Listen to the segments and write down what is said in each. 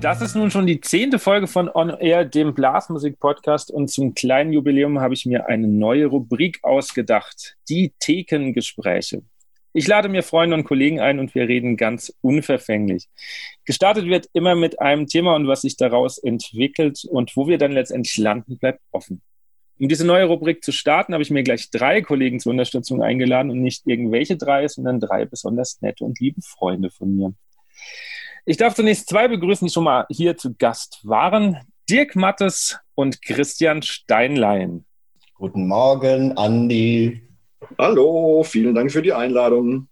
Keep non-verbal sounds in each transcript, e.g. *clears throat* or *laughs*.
Das ist nun schon die zehnte Folge von On Air, dem Blasmusik-Podcast. Und zum kleinen Jubiläum habe ich mir eine neue Rubrik ausgedacht: die Thekengespräche. Ich lade mir Freunde und Kollegen ein und wir reden ganz unverfänglich. Gestartet wird immer mit einem Thema und was sich daraus entwickelt und wo wir dann letztendlich landen, bleibt offen. Um diese neue Rubrik zu starten, habe ich mir gleich drei Kollegen zur Unterstützung eingeladen und nicht irgendwelche drei, sondern drei besonders nette und liebe Freunde von mir. Ich darf zunächst zwei begrüßen, die schon mal hier zu Gast waren. Dirk Mattes und Christian Steinlein. Guten Morgen, Andi. Hallo, vielen Dank für die Einladung.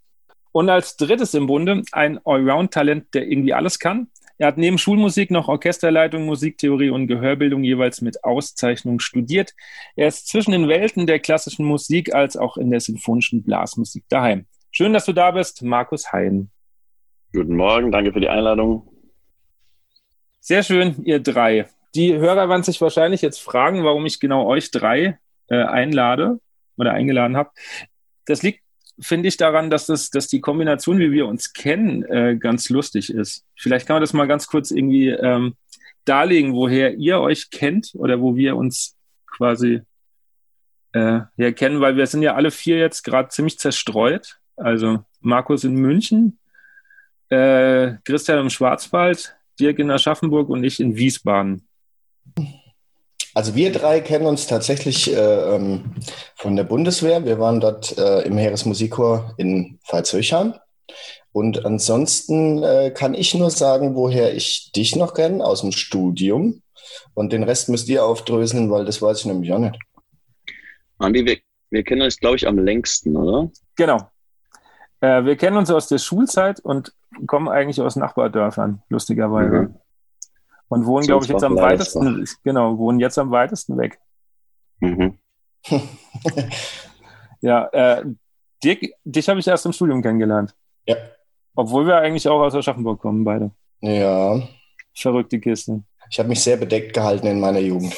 Und als drittes im Bunde ein Allround-Talent, der irgendwie alles kann. Er hat neben Schulmusik noch Orchesterleitung, Musiktheorie und Gehörbildung jeweils mit Auszeichnung studiert. Er ist zwischen den Welten der klassischen Musik als auch in der sinfonischen Blasmusik daheim. Schön, dass du da bist, Markus Hein. Guten Morgen, danke für die Einladung. Sehr schön, ihr drei. Die Hörer werden sich wahrscheinlich jetzt fragen, warum ich genau euch drei äh, einlade oder eingeladen habe. Das liegt finde ich daran, dass, das, dass die Kombination, wie wir uns kennen, äh, ganz lustig ist. Vielleicht kann man das mal ganz kurz irgendwie ähm, darlegen, woher ihr euch kennt oder wo wir uns quasi äh, ja, weil wir sind ja alle vier jetzt gerade ziemlich zerstreut. Also Markus in München, äh, Christian im Schwarzwald, Dirk in Aschaffenburg und ich in Wiesbaden. Also wir drei kennen uns tatsächlich äh, ähm, von der Bundeswehr. Wir waren dort äh, im Heeresmusikchor in Pfalz-Höchheim. Und ansonsten äh, kann ich nur sagen, woher ich dich noch kenne, aus dem Studium. Und den Rest müsst ihr aufdröseln, weil das weiß ich nämlich auch nicht. Andi, wir, wir kennen uns, glaube ich, am längsten, oder? Genau. Äh, wir kennen uns aus der Schulzeit und kommen eigentlich aus Nachbardörfern, lustigerweise. Mhm. Und wohnen, glaube ich, jetzt am weitesten, genau, wohnen jetzt am weitesten weg. Mhm. *laughs* ja, äh, Dirk, dich habe ich erst im Studium kennengelernt. Ja. Obwohl wir eigentlich auch aus Aschaffenburg kommen, beide. Ja. Verrückte Kiste. Ich habe mich sehr bedeckt gehalten in meiner Jugend.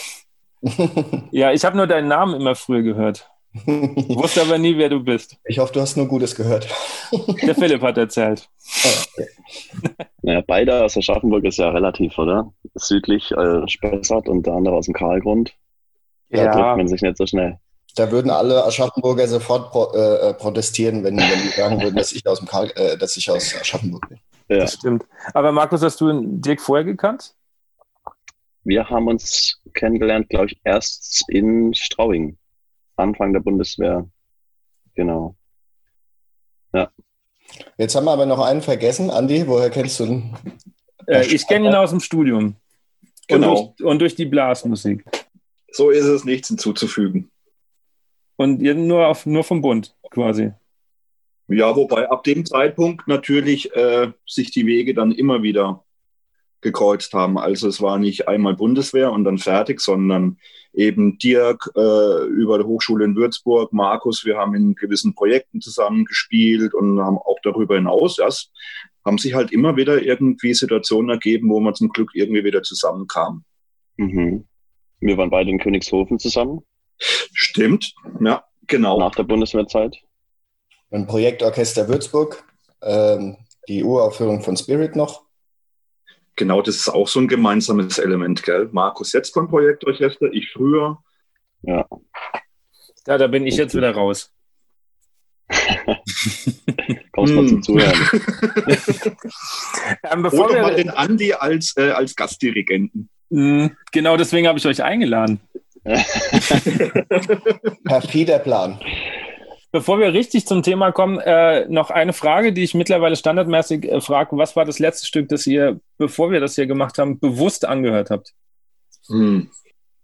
ja, ich habe nur deinen Namen immer früher gehört. Ich wusste aber nie, wer du bist. Ich hoffe, du hast nur Gutes gehört. Der Philipp hat erzählt. Naja, beide aus Aschaffenburg ist ja relativ, oder? Südlich äh, Spessart und der andere aus dem Karlgrund. Da ja. trifft man sich nicht so schnell. Da würden alle Aschaffenburger sofort pro, äh, protestieren, wenn, wenn die sagen würden, dass ich aus, dem Karl, äh, dass ich aus Aschaffenburg bin. Ja. Das stimmt. Aber Markus, hast du Dirk vorher gekannt? Wir haben uns kennengelernt, glaube ich, erst in Strauing. Anfang der Bundeswehr. Genau. Ja. Jetzt haben wir aber noch einen vergessen. Andi, woher kennst du ihn? Äh, ich kenne ihn aus dem Studium. Genau. Und durch, und durch, die Blasmusik. So ist es, nichts hinzuzufügen. Und nur, auf, nur vom Bund quasi. Ja, wobei ab dem Zeitpunkt natürlich äh, sich die Wege dann immer wieder gekreuzt haben. Also es war nicht einmal Bundeswehr und dann fertig, sondern eben Dirk äh, über die Hochschule in Würzburg, Markus, wir haben in gewissen Projekten zusammen gespielt und haben auch darüber hinaus erst haben sich halt immer wieder irgendwie Situationen ergeben, wo man zum Glück irgendwie wieder zusammenkam. Mhm. Wir waren beide in Königshofen zusammen. Stimmt, ja, genau. Nach der Bundeswehrzeit. Ein Projektorchester Würzburg, ähm, die Uraufführung von Spirit noch genau das ist auch so ein gemeinsames Element, gell? Markus jetzt beim Projektorchester, ich früher. Ja. Ja, da bin ich jetzt wieder raus. *laughs* Kommst mal zum. Zuhören. *laughs* ähm, bevor Oder mal den Andi als, äh, als Gastdirigenten. Hm, genau deswegen habe ich euch eingeladen. *laughs* Perfider Plan. Bevor wir richtig zum Thema kommen, äh, noch eine Frage, die ich mittlerweile standardmäßig äh, frage. Was war das letzte Stück, das ihr, bevor wir das hier gemacht haben, bewusst angehört habt? Hm.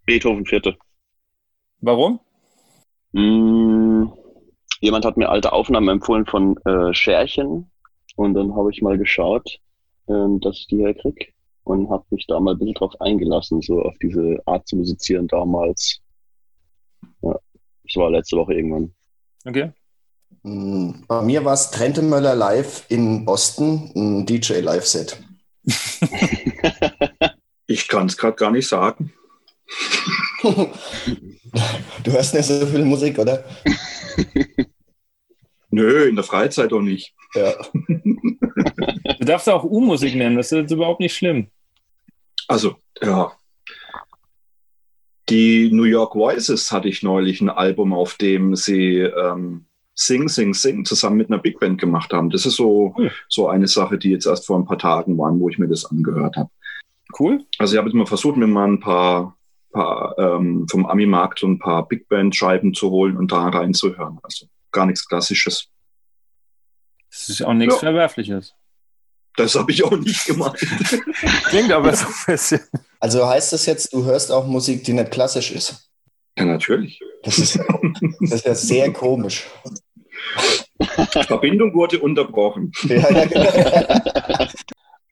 Beethoven Vierte. Warum? Hm. Jemand hat mir alte Aufnahmen empfohlen von äh, Scherchen und dann habe ich mal geschaut ähm, dass ich die herkriege und habe mich da mal ein bisschen drauf eingelassen, so auf diese Art zu musizieren damals. Ja, das war letzte Woche irgendwann. Okay. Mm, bei mir war es Trente Möller live in Boston, ein DJ-Live-Set. *laughs* ich kann es gerade gar nicht sagen. *laughs* du hörst nicht so viel Musik, oder? *laughs* Nö, in der Freizeit auch nicht. Ja. du darfst auch U-Musik nennen, das ist jetzt überhaupt nicht schlimm. Also, ja. Die New York Voices hatte ich neulich ein Album, auf dem sie ähm, Sing, Sing, Sing zusammen mit einer Big Band gemacht haben. Das ist so, cool. so eine Sache, die jetzt erst vor ein paar Tagen waren, wo ich mir das angehört habe. Cool. Also ich habe jetzt mal versucht, mir mal ein paar, paar ähm, vom Ami-Markt so ein paar Big Band-Scheiben zu holen und da reinzuhören. Also gar nichts Klassisches. Das ist auch nichts ja. Verwerfliches. Das habe ich auch nicht gemacht. *laughs* Klingt aber so ein bisschen. Also heißt das jetzt, du hörst auch Musik, die nicht klassisch ist? Ja, natürlich. Das ist, das ist ja sehr komisch. Die Verbindung wurde unterbrochen. *laughs*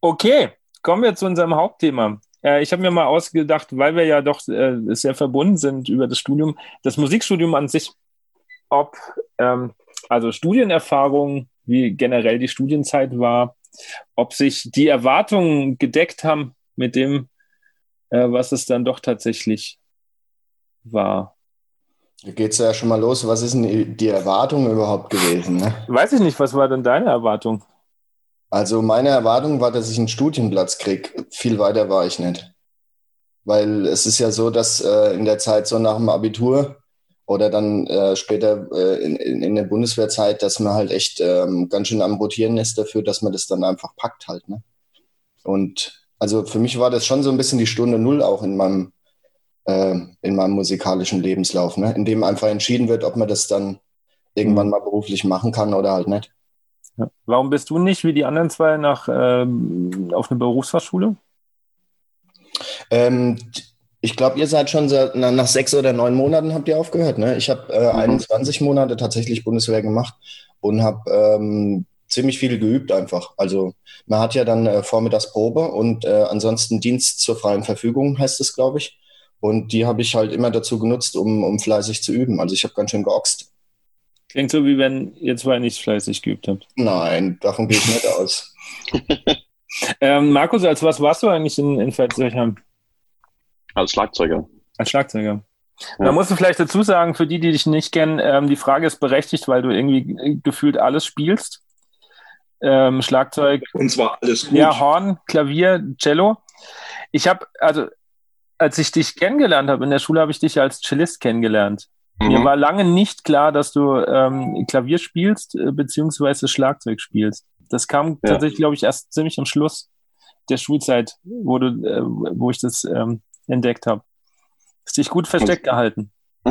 okay, kommen wir zu unserem Hauptthema. Äh, ich habe mir mal ausgedacht, weil wir ja doch äh, sehr verbunden sind über das Studium, das Musikstudium an sich, ob ähm, also Studienerfahrung, wie generell die Studienzeit war, ob sich die Erwartungen gedeckt haben mit dem, äh, was es dann doch tatsächlich war. Da geht es ja schon mal los. Was ist denn die Erwartung überhaupt gewesen? Ne? Weiß ich nicht, was war denn deine Erwartung? Also meine Erwartung war, dass ich einen Studienplatz kriege. Viel weiter war ich nicht. Weil es ist ja so, dass äh, in der Zeit so nach dem Abitur oder dann äh, später äh, in, in, der Bundeswehrzeit, dass man halt echt ähm, ganz schön am Rotieren ist dafür, dass man das dann einfach packt halt. Ne? Und also für mich war das schon so ein bisschen die Stunde Null auch in meinem, äh, in meinem musikalischen Lebenslauf, ne? in dem einfach entschieden wird, ob man das dann irgendwann mhm. mal beruflich machen kann oder halt nicht. Warum bist du nicht wie die anderen zwei nach, ähm, auf eine Berufsfachschule? Ähm, ich glaube, ihr seid schon seit, na, nach sechs oder neun Monaten habt ihr aufgehört. Ne? Ich habe äh, mhm. 21 Monate tatsächlich Bundeswehr gemacht und habe ähm, ziemlich viel geübt einfach. Also man hat ja dann äh, vormittags Probe und äh, ansonsten Dienst zur freien Verfügung heißt es, glaube ich. Und die habe ich halt immer dazu genutzt, um, um fleißig zu üben. Also ich habe ganz schön geoxt. Klingt so, wie wenn ihr zwei nicht fleißig geübt habt. Nein, davon gehe ich nicht aus. *laughs* ähm, Markus, als was warst du eigentlich in, in Pfalzerheim? Als Schlagzeuger. Als Schlagzeuger. Ja. Da musst du vielleicht dazu sagen, für die, die dich nicht kennen, ähm, die Frage ist berechtigt, weil du irgendwie gefühlt alles spielst. Ähm, Schlagzeug. Und zwar alles gut. Ja, Horn, Klavier, Cello. Ich habe, also, als ich dich kennengelernt habe in der Schule, habe ich dich als Cellist kennengelernt. Mhm. Mir war lange nicht klar, dass du ähm, Klavier spielst, äh, beziehungsweise Schlagzeug spielst. Das kam ja. tatsächlich, glaube ich, erst ziemlich am Schluss der Schulzeit, wo, du, äh, wo ich das ähm, entdeckt habe. Ist dich gut versteckt gehalten. *laughs*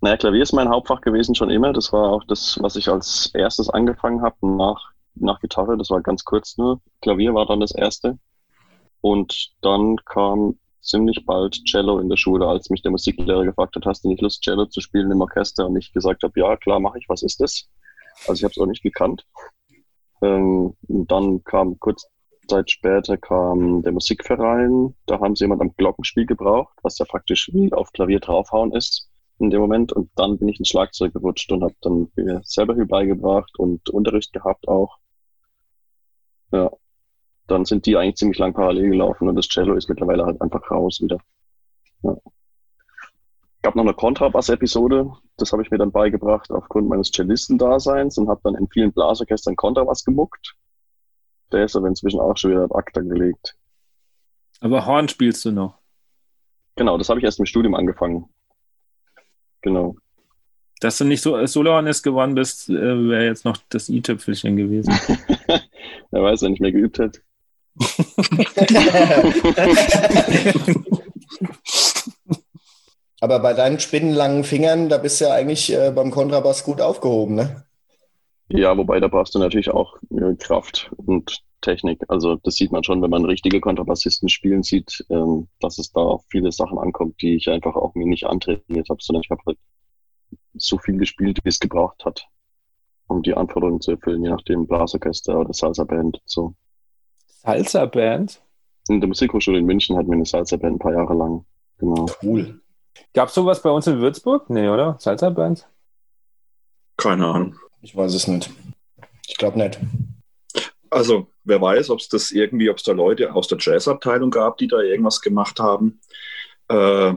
naja, Klavier ist mein Hauptfach gewesen schon immer. Das war auch das, was ich als erstes angefangen habe nach, nach Gitarre. Das war ganz kurz nur. Klavier war dann das erste. Und dann kam ziemlich bald Cello in der Schule, als mich der Musiklehrer gefragt hat, hast du nicht Lust, Cello zu spielen im Orchester? Und ich gesagt habe, ja, klar, mache ich. Was ist das? Also ich habe es auch nicht gekannt. Ähm, dann kam kurz Zeit später kam der Musikverein. Da haben sie jemand am Glockenspiel gebraucht, was ja praktisch wie auf Klavier draufhauen ist in dem Moment. Und dann bin ich ins Schlagzeug gerutscht und habe dann mir selber viel beigebracht und Unterricht gehabt auch. Ja, dann sind die eigentlich ziemlich lang parallel gelaufen und das Cello ist mittlerweile halt einfach raus wieder. Ja. gab noch eine Kontrabass-Episode, das habe ich mir dann beigebracht aufgrund meines Cellisten-Daseins und habe dann in vielen Blasorchestern Kontrabass gemuckt der ist aber inzwischen auch schon wieder ad acta gelegt. Aber Horn spielst du noch? Genau, das habe ich erst im Studium angefangen. Genau. Dass du nicht so Solohornist geworden bist, äh, wäre jetzt noch das i-Tüpfelchen gewesen. *laughs* Wer weiß, wenn ich mehr geübt hätte. Aber bei deinen spinnenlangen Fingern, da bist du ja eigentlich äh, beim Kontrabass gut aufgehoben, ne? Ja, wobei da brauchst du natürlich auch äh, Kraft und Technik. Also das sieht man schon, wenn man richtige Kontrabassisten spielen sieht, ähm, dass es da auf viele Sachen ankommt, die ich einfach auch mir nicht antrainiert habe, sondern ich habe halt so viel gespielt, wie es gebraucht hat, um die Anforderungen zu erfüllen, je nachdem Blasorchester oder Salsa-Band. So. Salsa-Band? In der Musikhochschule in München hatten wir eine Salsa-Band ein paar Jahre lang. Genau. Cool. Gab es sowas bei uns in Würzburg? Nee, oder? Salsa-Band? Keine Ahnung. Ich weiß es nicht. Ich glaube nicht. Also, wer weiß, ob es das irgendwie, ob es da Leute aus der Jazzabteilung gab, die da irgendwas gemacht haben. Äh,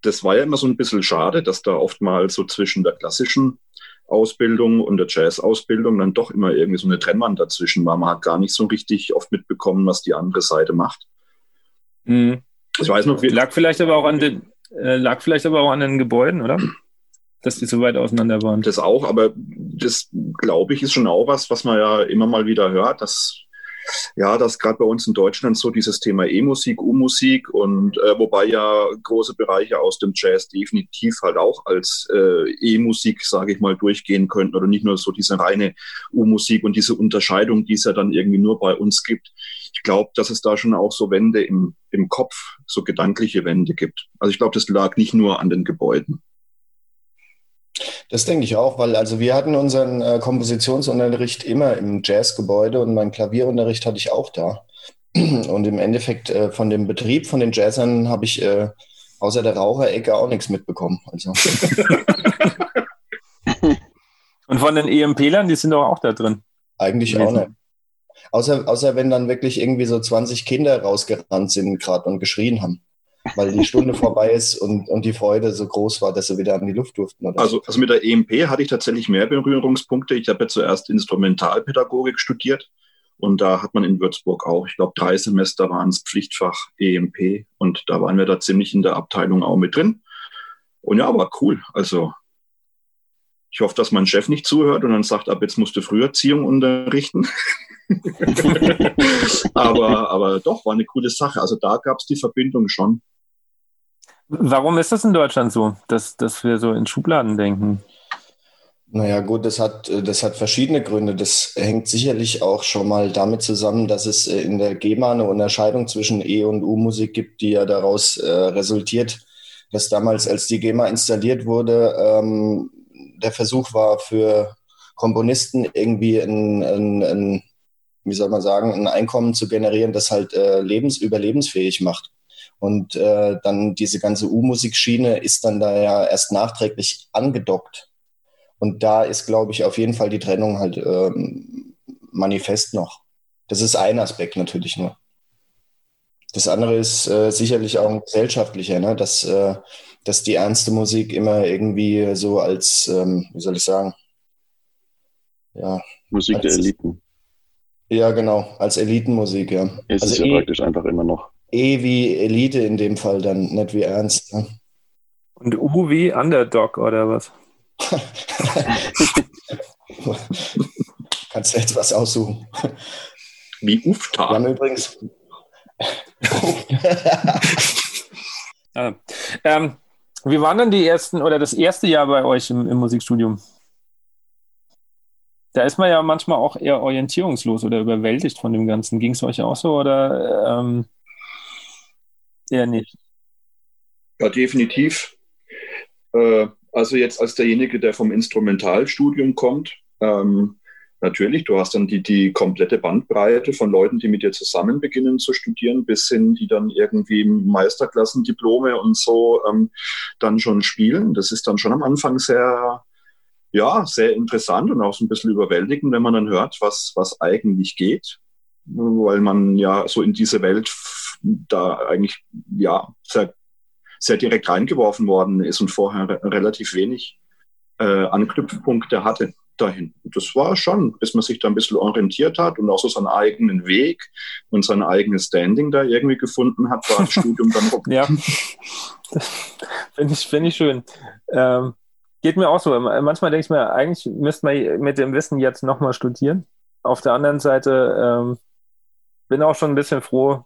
das war ja immer so ein bisschen schade, dass da oftmals so zwischen der klassischen Ausbildung und der Jazz-Ausbildung dann doch immer irgendwie so eine Trennwand dazwischen war. Man hat gar nicht so richtig oft mitbekommen, was die andere Seite macht. Mhm. Ich weiß noch, wie, Lag vielleicht aber auch an den, äh, lag vielleicht aber auch an den Gebäuden, oder? Dass die so weit auseinander waren. das auch, aber das glaube ich ist schon auch was, was man ja immer mal wieder hört, dass ja, dass gerade bei uns in Deutschland so dieses Thema E-Musik, U-Musik und äh, wobei ja große Bereiche aus dem Jazz definitiv halt auch als äh, E-Musik, sage ich mal, durchgehen könnten oder nicht nur so diese reine U-Musik und diese Unterscheidung, die es ja dann irgendwie nur bei uns gibt. Ich glaube, dass es da schon auch so Wände im, im Kopf, so gedankliche Wände gibt. Also ich glaube, das lag nicht nur an den Gebäuden. Das denke ich auch, weil also wir hatten unseren äh, Kompositionsunterricht immer im Jazzgebäude und meinen Klavierunterricht hatte ich auch da. *clears throat* Und im Endeffekt äh, von dem Betrieb von den Jazzern habe ich äh, außer der Raucherecke auch nichts mitbekommen. Also *laughs* Und von den EMP-Lern, die sind doch auch da drin. eigentlich auch nicht. Außer, außer wenn dann wirklich irgendwie so 20 Kinder rausgerannt sind gerade und geschrien haben, weil die Stunde vorbei ist und, und die Freude so groß war, dass sie wieder an die Luft durften. Also, also mit der EMP hatte ich tatsächlich mehr Berührungspunkte. Ich habe ja zuerst Instrumentalpädagogik studiert und da hat man in Würzburg auch, ich glaube, drei Semester waren es Pflichtfach EMP und da waren wir da ziemlich in der Abteilung auch mit drin. Und ja, war cool. Also ich hoffe, dass mein Chef nicht zuhört und dann sagt, ab jetzt musst du Früherziehung unterrichten. *laughs* *laughs* aber, aber doch, war eine coole Sache. Also da gab es die Verbindung schon. Warum ist das in Deutschland so, dass, dass wir so in Schubladen denken? Naja, gut, das hat, das hat verschiedene Gründe. Das hängt sicherlich auch schon mal damit zusammen, dass es äh, in der GEMA eine Unterscheidung zwischen E- und U-Musik gibt, die ja daraus äh, resultiert, dass damals, als die GEMA installiert wurde, ähm, der Versuch war für Komponisten irgendwie ein, ein, ein, wie soll man sagen, ein Einkommen zu generieren, das halt äh, lebens überlebensfähig macht. Und äh, dann diese ganze U-Musikschiene ist dann da ja erst nachträglich angedockt. Und da ist, glaube ich, auf jeden Fall die Trennung halt ähm, manifest noch. Das ist ein Aspekt natürlich nur. Das andere ist äh, sicherlich auch ein gesellschaftlicher, ne? dass, äh, dass die ernste Musik immer irgendwie so als, ähm, wie soll ich sagen, ja, Musik der Als- Eliten. Ja genau, als Elitenmusik, ja. Ist also es ja eh, praktisch einfach immer noch. eh wie Elite in dem Fall dann, nicht wie ernst. Ne? Und U wie Underdog oder was? *laughs* Kannst du jetzt was aussuchen. Wie Wir Ufta. haben übrigens. *laughs* Ah. Ähm, wie waren denn die ersten oder das erste Jahr bei euch im, im Musikstudium? Da ist man ja manchmal auch eher orientierungslos oder überwältigt von dem Ganzen. Ging es euch auch so oder ähm, eher nicht? Ja, definitiv. Äh, also jetzt als derjenige, der vom Instrumentalstudium kommt, ähm, natürlich, du hast dann die, die komplette Bandbreite von Leuten, die mit dir zusammen beginnen zu studieren, bis hin, die dann irgendwie Meisterklassendiplome und so ähm, dann schon spielen. Das ist dann schon am Anfang sehr, ja, sehr interessant und auch so ein bisschen überwältigend, wenn man dann hört, was, was eigentlich geht, weil man ja so in diese Welt da eigentlich, ja, sehr sehr direkt reingeworfen worden ist und vorher re relativ wenig äh, Anknüpfpunkte hatte dahin. Und das war schon, bis man sich da ein bisschen orientiert hat und auch so seinen eigenen Weg und sein eigenes Standing da irgendwie gefunden hat, war das *laughs* Studium dann rum. Ja, *laughs* finde ich, find ich schön. Ähm, geht mir auch so. Manchmal denke ich mir, eigentlich müsste man mit dem Wissen jetzt nochmal studieren. Auf der anderen Seite ähm, bin auch schon ein bisschen froh,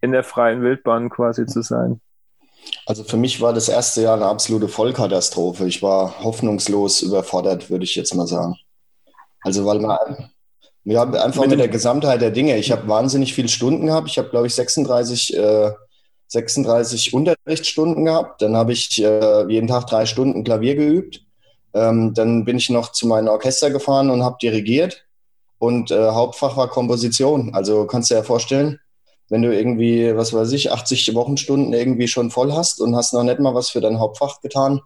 in der freien Wildbahn quasi zu sein. Also für mich war das erste Jahr eine absolute Vollkatastrophe. Ich war hoffnungslos überfordert, würde ich jetzt mal sagen. Also weil man ja, einfach Mit mit, der Gesamtheit der Dinge. Ich habe wahnsinnig viele Stunden gehabt. Ich habe, glaube ich, 36, äh, 36 Unterrichtsstunden gehabt. Dann habe ich äh, jeden Tag drei Stunden Klavier geübt. Ähm, dann bin ich noch zu meinem Orchester gefahren und habe dirigiert. und äh, Hauptfach war Komposition. Also kannst du dir ja vorstellen, wenn du irgendwie, was weiß ich, 80 Wochenstunden irgendwie schon voll hast und hast noch nicht mal was für dein Hauptfach getan.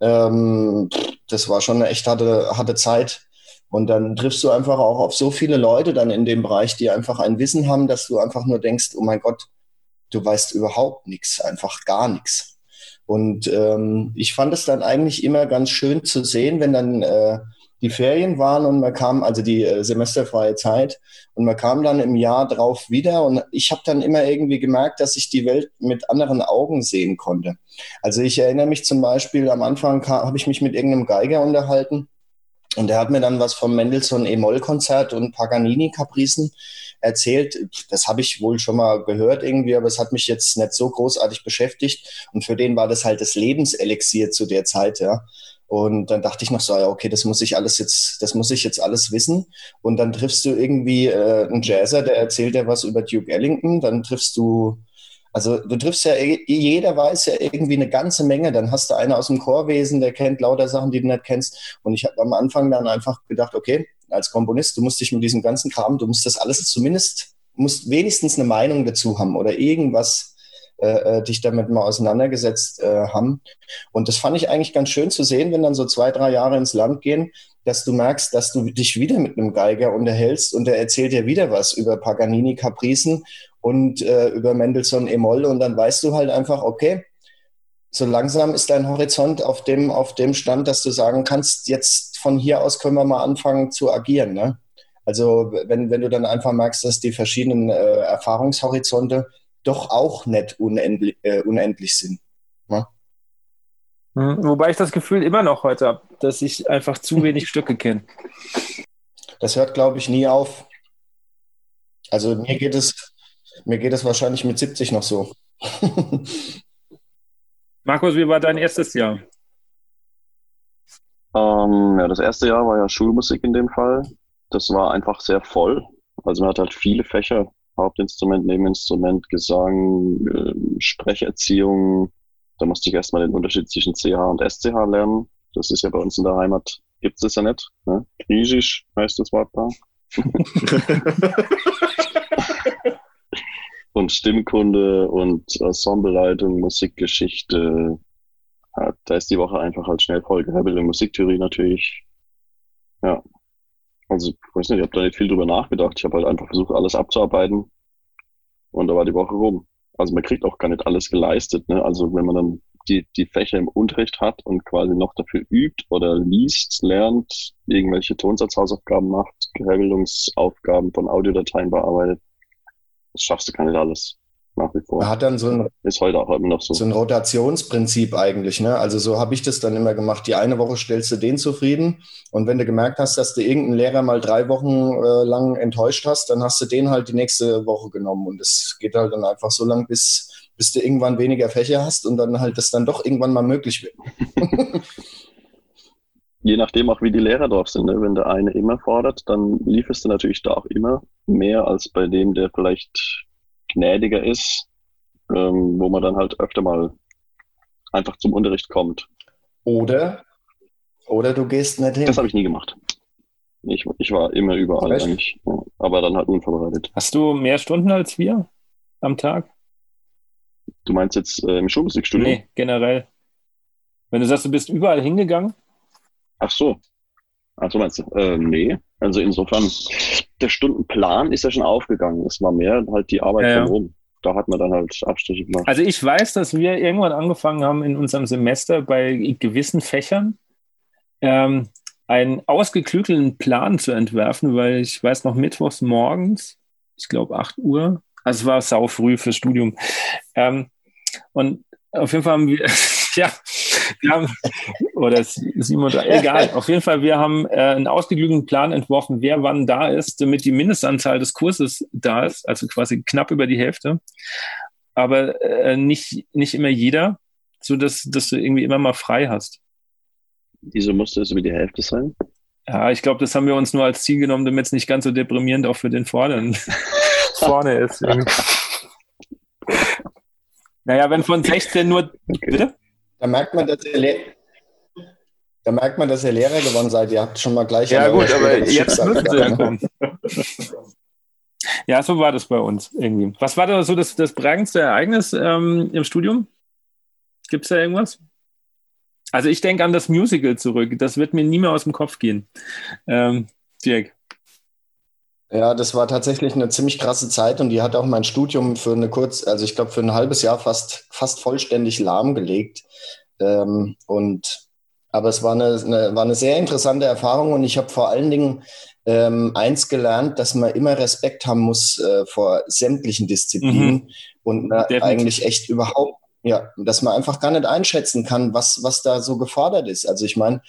Ähm, das war schon eine echt harte, harte Zeit. Und dann triffst du einfach auch auf so viele Leute dann in dem Bereich, die einfach ein Wissen haben, dass du einfach nur denkst, oh mein Gott, du weißt überhaupt nichts, einfach gar nichts. Und ähm, ich fand es dann eigentlich immer ganz schön zu sehen, wenn dann äh, die Ferien waren und man kam, also die äh, semesterfreie Zeit, und man kam dann im Jahr drauf wieder und ich habe dann immer irgendwie gemerkt, dass ich die Welt mit anderen Augen sehen konnte. Also ich erinnere mich zum Beispiel, am Anfang habe ich mich mit irgendeinem Geiger unterhalten und der hat mir dann was vom Mendelssohn E-Moll-Konzert und Paganini-Kapricen erzählt. Das habe ich wohl schon mal gehört irgendwie, aber es hat mich jetzt nicht so großartig beschäftigt. Und für den war das halt das Lebenselixier zu der Zeit, ja. Und dann dachte ich noch so, ja, okay, das muss ich alles jetzt, das muss ich jetzt alles wissen. Und dann triffst du irgendwie äh, einen Jazzer, der erzählt dir was über Duke Ellington. Dann triffst du also du triffst ja, jeder weiß ja irgendwie eine ganze Menge. Dann hast du einen aus dem Chorwesen, der kennt lauter Sachen, die du nicht kennst. Und ich habe am Anfang dann einfach gedacht, okay, als Komponist, du musst dich mit diesem ganzen Kram, du musst das alles zumindest, musst wenigstens eine Meinung dazu haben oder irgendwas äh, äh, dich damit mal auseinandergesetzt äh, haben. Und das fand ich eigentlich ganz schön zu sehen, wenn dann so zwei, drei Jahre ins Land gehen, dass du merkst, dass du dich wieder mit einem Geiger unterhältst und der erzählt dir wieder was über Paganini Capricen und äh, über Mendelssohn E-Moll und dann weißt du halt einfach, okay, so langsam ist dein Horizont auf dem, auf dem Stand, dass du sagen kannst, jetzt von hier aus können wir mal anfangen zu agieren. Ne? Also wenn, wenn du dann einfach merkst, dass die verschiedenen äh, Erfahrungshorizonte doch auch nicht unendlich, äh, unendlich sind. Ne? Hm, wobei ich das Gefühl immer noch heute habe, dass ich einfach zu wenig Stücke kenne. Das hört, glaube ich, nie auf. Also mir geht es mir geht es wahrscheinlich mit 70 noch so. *laughs* Markus, wie war dein erstes Jahr? Ähm, ja, das erste Jahr war ja Schulmusik in dem Fall. Das war einfach sehr voll. Also man hat halt viele Fächer, Hauptinstrument, Nebeninstrument, Gesang, äh, Sprecherziehung. Da musste ich erstmal den Unterschied zwischen CH und SCH lernen. Das ist ja bei uns in der Heimat, gibt es ja nicht. Ne? Griechisch heißt das Wort da. *laughs* und Stimmkunde und Ensembleleitung, Musikgeschichte. Ja, da ist die Woche einfach halt schnell voll gehebbelt. Musiktheorie natürlich. Ja. Also, ich weiß nicht, ich habe da nicht viel drüber nachgedacht. Ich habe halt einfach versucht, alles abzuarbeiten. Und da war die Woche rum. Also man kriegt auch gar nicht alles geleistet. Ne? Also wenn man dann die, die Fächer im Unterricht hat und quasi noch dafür übt oder liest, lernt, irgendwelche Tonsatzhausaufgaben macht, Gehebelungsaufgaben von Audiodateien bearbeitet, das schaffst du gar nicht alles. Nach wie vor. Er hat dann so ein, ist heute auch immer noch so. so ein Rotationsprinzip eigentlich. Ne? Also so habe ich das dann immer gemacht. Die eine Woche stellst du den zufrieden und wenn du gemerkt hast, dass du irgendeinen Lehrer mal drei Wochen äh, lang enttäuscht hast, dann hast du den halt die nächste Woche genommen und es geht halt dann einfach so lang, bis, bis du irgendwann weniger Fächer hast und dann halt das dann doch irgendwann mal möglich wird. *laughs* je nachdem auch, wie die Lehrer drauf sind. Ne? Wenn der eine immer fordert, dann lieferst du natürlich da auch immer mehr als bei dem, der vielleicht gnädiger ist, ähm, wo man dann halt öfter mal einfach zum Unterricht kommt. Oder, oder du gehst nicht hin. Das habe ich nie gemacht. Ich, ich war immer überall Echt? eigentlich, ja, aber dann halt unvorbereitet. Hast du mehr Stunden als wir am Tag? Du meinst jetzt äh, im Schulmusikstudio? Nee, generell. Wenn du sagst, du bist überall hingegangen? Ach so. Ach so meinst du? Äh, nee. Also insofern, der Stundenplan ist ja schon aufgegangen. Es war mehr halt die Arbeit ja. von oben. Da hat man dann halt Abstriche gemacht. Also ich weiß, dass wir irgendwann angefangen haben in unserem Semester bei gewissen Fächern ähm, einen ausgeklügelten Plan zu entwerfen, weil ich weiß noch, mittwochs morgens, ich glaube 8 Uhr, also es war sau früh fürs Studium. Ähm, und auf jeden Fall haben wir, *laughs* ja, wir haben, oder 37, egal. Auf jeden Fall, wir haben äh, einen ausgeklügelten Plan entworfen, wer wann da ist, damit die Mindestanzahl des Kurses da ist, also quasi knapp über die Hälfte. Aber äh, nicht, nicht immer jeder, so dass, dass du irgendwie immer mal frei hast. Wieso musste es über die Hälfte sein? Ja, ich glaube, das haben wir uns nur als Ziel genommen, damit es nicht ganz so deprimierend auch für den Vorderen vorne ist. *laughs* naja, wenn von 16 nur. Bitte? Da merkt man, dass der, Le Da merkt man, dass ihr Lehrer geworden seid. Ihr habt schon mal gleich. Ja, gut, aber jetzt müssen sie ja kommen. ja, so war das bei uns irgendwie. Was war da so das, das prägendste Ereignis ähm, im Studium? Gibt es da irgendwas? Also, ich denke an das Musical zurück. Das wird mir nie mehr aus dem Kopf gehen. Ähm, Dirk. Ja, das war tatsächlich eine ziemlich krasse Zeit und die hat auch mein Studium für eine kurz, also ich glaube für ein halbes Jahr fast, fast vollständig lahmgelegt. Ähm, und aber es war eine, eine, war eine sehr interessante Erfahrung und ich habe vor allen Dingen ähm, eins gelernt, dass man immer Respekt haben muss äh, vor sämtlichen Disziplinen mhm. und man eigentlich echt überhaupt, ja, dass man einfach gar nicht einschätzen kann, was, was da so gefordert ist. Also ich meine,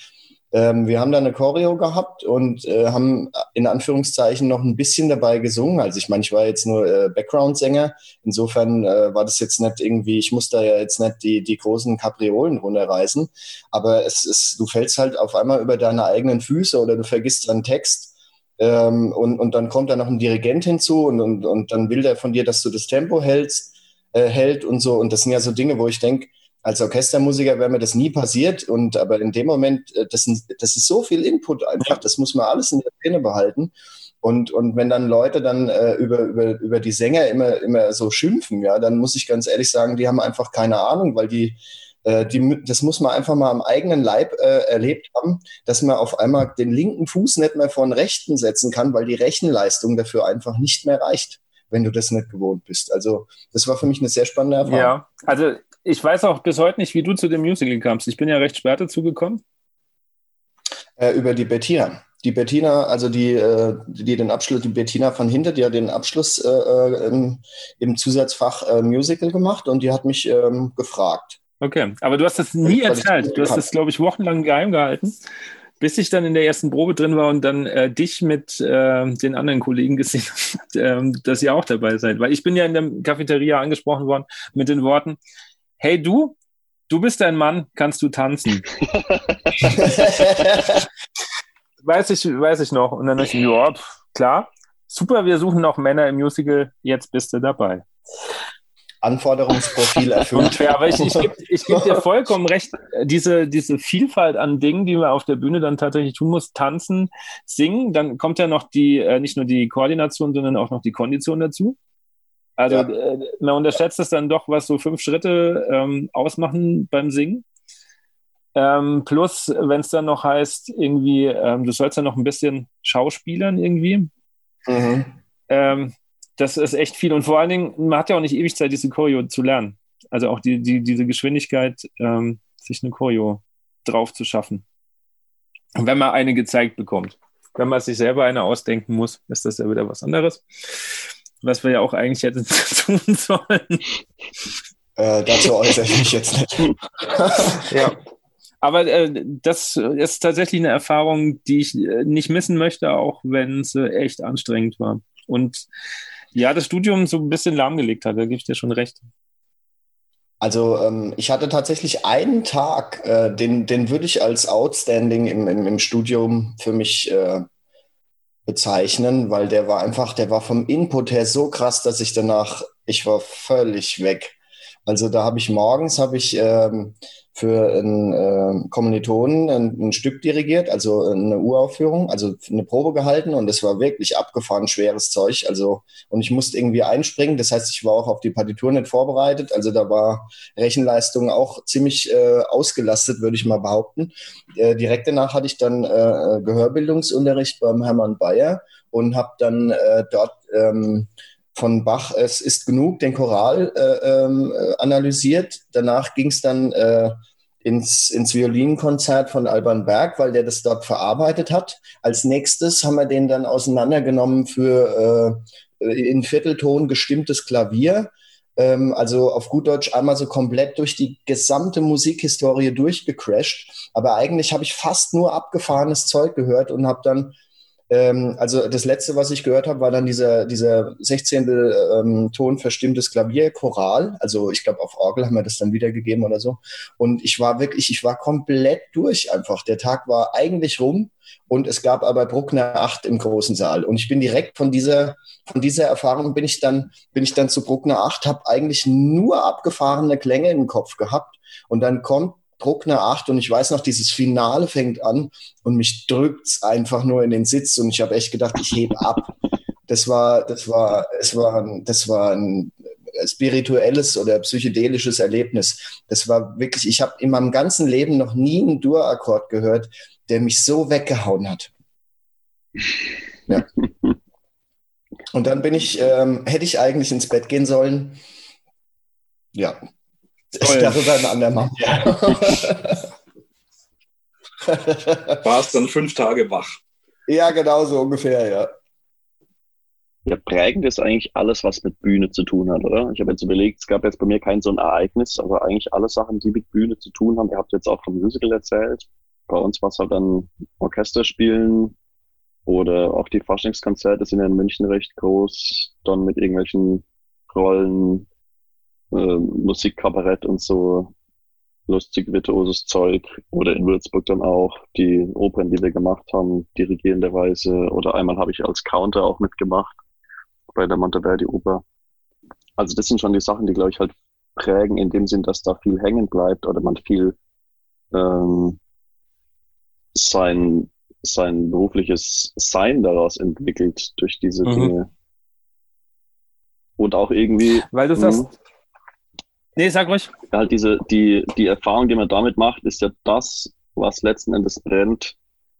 ähm, wir haben da eine Choreo gehabt und äh, haben in Anführungszeichen noch ein bisschen dabei gesungen. Also ich meine, ich war jetzt nur äh, Background-Sänger. Insofern äh, war das jetzt nicht irgendwie, ich muss da ja jetzt nicht die, die großen Kapriolen runterreißen. Aber es ist, du fällst halt auf einmal über deine eigenen Füße oder du vergisst deinen Text. Ähm, und, und dann kommt da noch ein Dirigent hinzu und, und, und dann will der von dir, dass du das Tempo hältst, äh, hält und so. Und das sind ja so Dinge, wo ich denke, als Orchestermusiker wäre mir das nie passiert. Und aber in dem Moment, äh, das, das ist so viel Input einfach, das muss man alles in der Szene behalten. Und, und wenn dann Leute dann äh, über, über, über die Sänger immer, immer so schimpfen, ja, dann muss ich ganz ehrlich sagen, die haben einfach keine Ahnung, weil die, äh, die, das muss man einfach mal am eigenen Leib äh, erlebt haben, dass man auf einmal den linken Fuß nicht mehr vor den rechten setzen kann, weil die Rechenleistung dafür einfach nicht mehr reicht wenn du das nicht gewohnt bist. Also das war für mich eine sehr spannende Erfahrung. Ja, also ich weiß auch bis heute nicht, wie du zu dem Musical kamst. Ich bin ja recht spät dazu gekommen. Äh, über die Bettina. Die Bettina, also die, äh, die den Abschluss, die Bettina von Hinter, die hat den Abschluss äh, äh im, im, Zusatzfach äh, Musical gemacht und die hat mich ähm, gefragt. Okay, aber du hast das nie erzählt. Du hast das, glaube ich, wochenlang geheim gehalten bis ich dann in der ersten Probe drin war und dann äh, dich mit äh, den anderen Kollegen gesehen *laughs* habe, äh, dass ihr auch dabei seid. Weil ich bin ja in der Cafeteria angesprochen worden mit den Worten, hey du, du bist ein Mann, kannst du tanzen? *laughs* weiß ich, weiß ich noch. Und dann dachte ich, ja, klar, super, wir suchen noch Männer im Musical, jetzt bist du dabei. Anforderungsprofil *laughs* erfüllt. ja, aber ich, ich gebe geb dir vollkommen recht, diese, diese Vielfalt an Dingen, die man auf der Bühne dann tatsächlich tun muss, tanzen, singen, dann kommt ja noch die, äh, nicht nur die Koordination, sondern auch noch die Kondition dazu. Also ja. äh, man unterschätzt es dann doch, was so fünf Schritte ähm, ausmachen beim Singen. Ähm, plus, wenn es dann noch heißt, irgendwie, ähm, du sollst ja noch ein bisschen schauspielern irgendwie. Mhm. Ähm, das ist echt viel. Und vor allen Dingen, man hat ja auch nicht ewig Zeit, diese Choreo zu lernen. Also auch die, die, diese Geschwindigkeit, ähm, sich eine Choreo drauf zu schaffen. Wenn man eine gezeigt bekommt. Wenn man sich selber eine ausdenken muss, ist das ja wieder was anderes. Was wir ja auch eigentlich hätten *laughs* tun sollen. Äh, dazu äußere ich mich jetzt nicht. ja. Aber äh, das ist tatsächlich eine Erfahrung, die ich äh, nicht missen möchte, auch wenn es äh, echt anstrengend war. Und ja, das Studium so ein bisschen lahmgelegt hat, da gebe ich dir schon recht. Also ähm, ich hatte tatsächlich einen Tag, äh, den, den würde ich als outstanding im, im, im Studium für mich äh, bezeichnen, weil der war einfach, der war vom Input her so krass, dass ich danach, ich war völlig weg. Also da habe ich morgens, habe ich ähm, für einen äh, Kommilitonen ein, ein, Stück dirigiert, also eine Uraufführung, also eine Probe gehalten und es war wirklich abgefahren schweres Zeug. Also und ich musste irgendwie einspringen. Das heißt, ich war auch auf die Partitur nicht vorbereitet. Also da war Rechenleistung auch ziemlich äh, ausgelastet, würde ich mal behaupten. Äh, direkt danach hatte ich dann äh, Gehörbildungsunterricht beim Hermann Bayer und habe dann äh, dort ähm, von Bach Es ist genug, den Choral äh, ähm, analysiert. Danach ging es dann äh, ins, ins Violinkonzert von Alban Berg, weil der das dort verarbeitet hat. Als nächstes haben wir den dann auseinandergenommen für äh, in Viertelton gestimmtes Klavier. Ähm, also auf gut Deutsch einmal so komplett durch die gesamte Musikhistorie durchgecrashed. Aber eigentlich habe ich fast nur abgefahrenes Zeug gehört und habe dann ähm, also das letzte, was ich gehört habe, war dann dieser, dieser 16. Ähm, Ton verstimmtes Klavier, Choral. Also ich glaube, auf Orgel haben wir das dann wiedergegeben oder so. Und ich war wirklich, ich war komplett durch einfach. Der Tag war eigentlich rum und es gab aber Bruckner 8 im großen Saal. Und ich bin direkt von dieser, von dieser Erfahrung bin ich dann, bin ich dann zu Bruckner 8, habe eigentlich nur abgefahrene Klänge im Kopf gehabt. Und dann kommt Druck eine 8 und ich weiß noch, dieses Finale fängt an und mich drückt es einfach nur in den Sitz und ich habe echt gedacht, ich hebe ab. Das war, das war, es war, das war ein spirituelles oder psychedelisches Erlebnis. Das war wirklich, ich habe in meinem ganzen Leben noch nie einen Dur-Akkord gehört, der mich so weggehauen hat. Ja. Und dann bin ich, ähm, hätte ich eigentlich ins Bett gehen sollen. Ja. Toll. Darüber ein andermal. *laughs* Warst dann fünf Tage wach. Ja, genau so ungefähr, ja. Ja, prägend ist eigentlich alles, was mit Bühne zu tun hat, oder? Ich habe jetzt überlegt, es gab jetzt bei mir kein so ein Ereignis, aber eigentlich alle Sachen, die mit Bühne zu tun haben. Ihr habt jetzt auch vom Musical erzählt. Bei uns war es halt dann Orchesterspielen oder auch die Faschingskonzerte sind ja in München recht groß, dann mit irgendwelchen Rollen, äh, Musikkabarett und so lustig virtuoses Zeug oder in Würzburg dann auch die Opern, die wir gemacht haben, dirigierenderweise oder einmal habe ich als Counter auch mitgemacht bei der Monteverdi-Oper. Also das sind schon die Sachen, die, glaube ich, halt prägen, in dem Sinn, dass da viel hängen bleibt oder man viel ähm, sein, sein berufliches Sein daraus entwickelt durch diese mhm. Dinge. Und auch irgendwie. Weil du sagst. Nee, sag ruhig. Halt diese, die, die Erfahrung, die man damit macht, ist ja das, was letzten Endes brennt,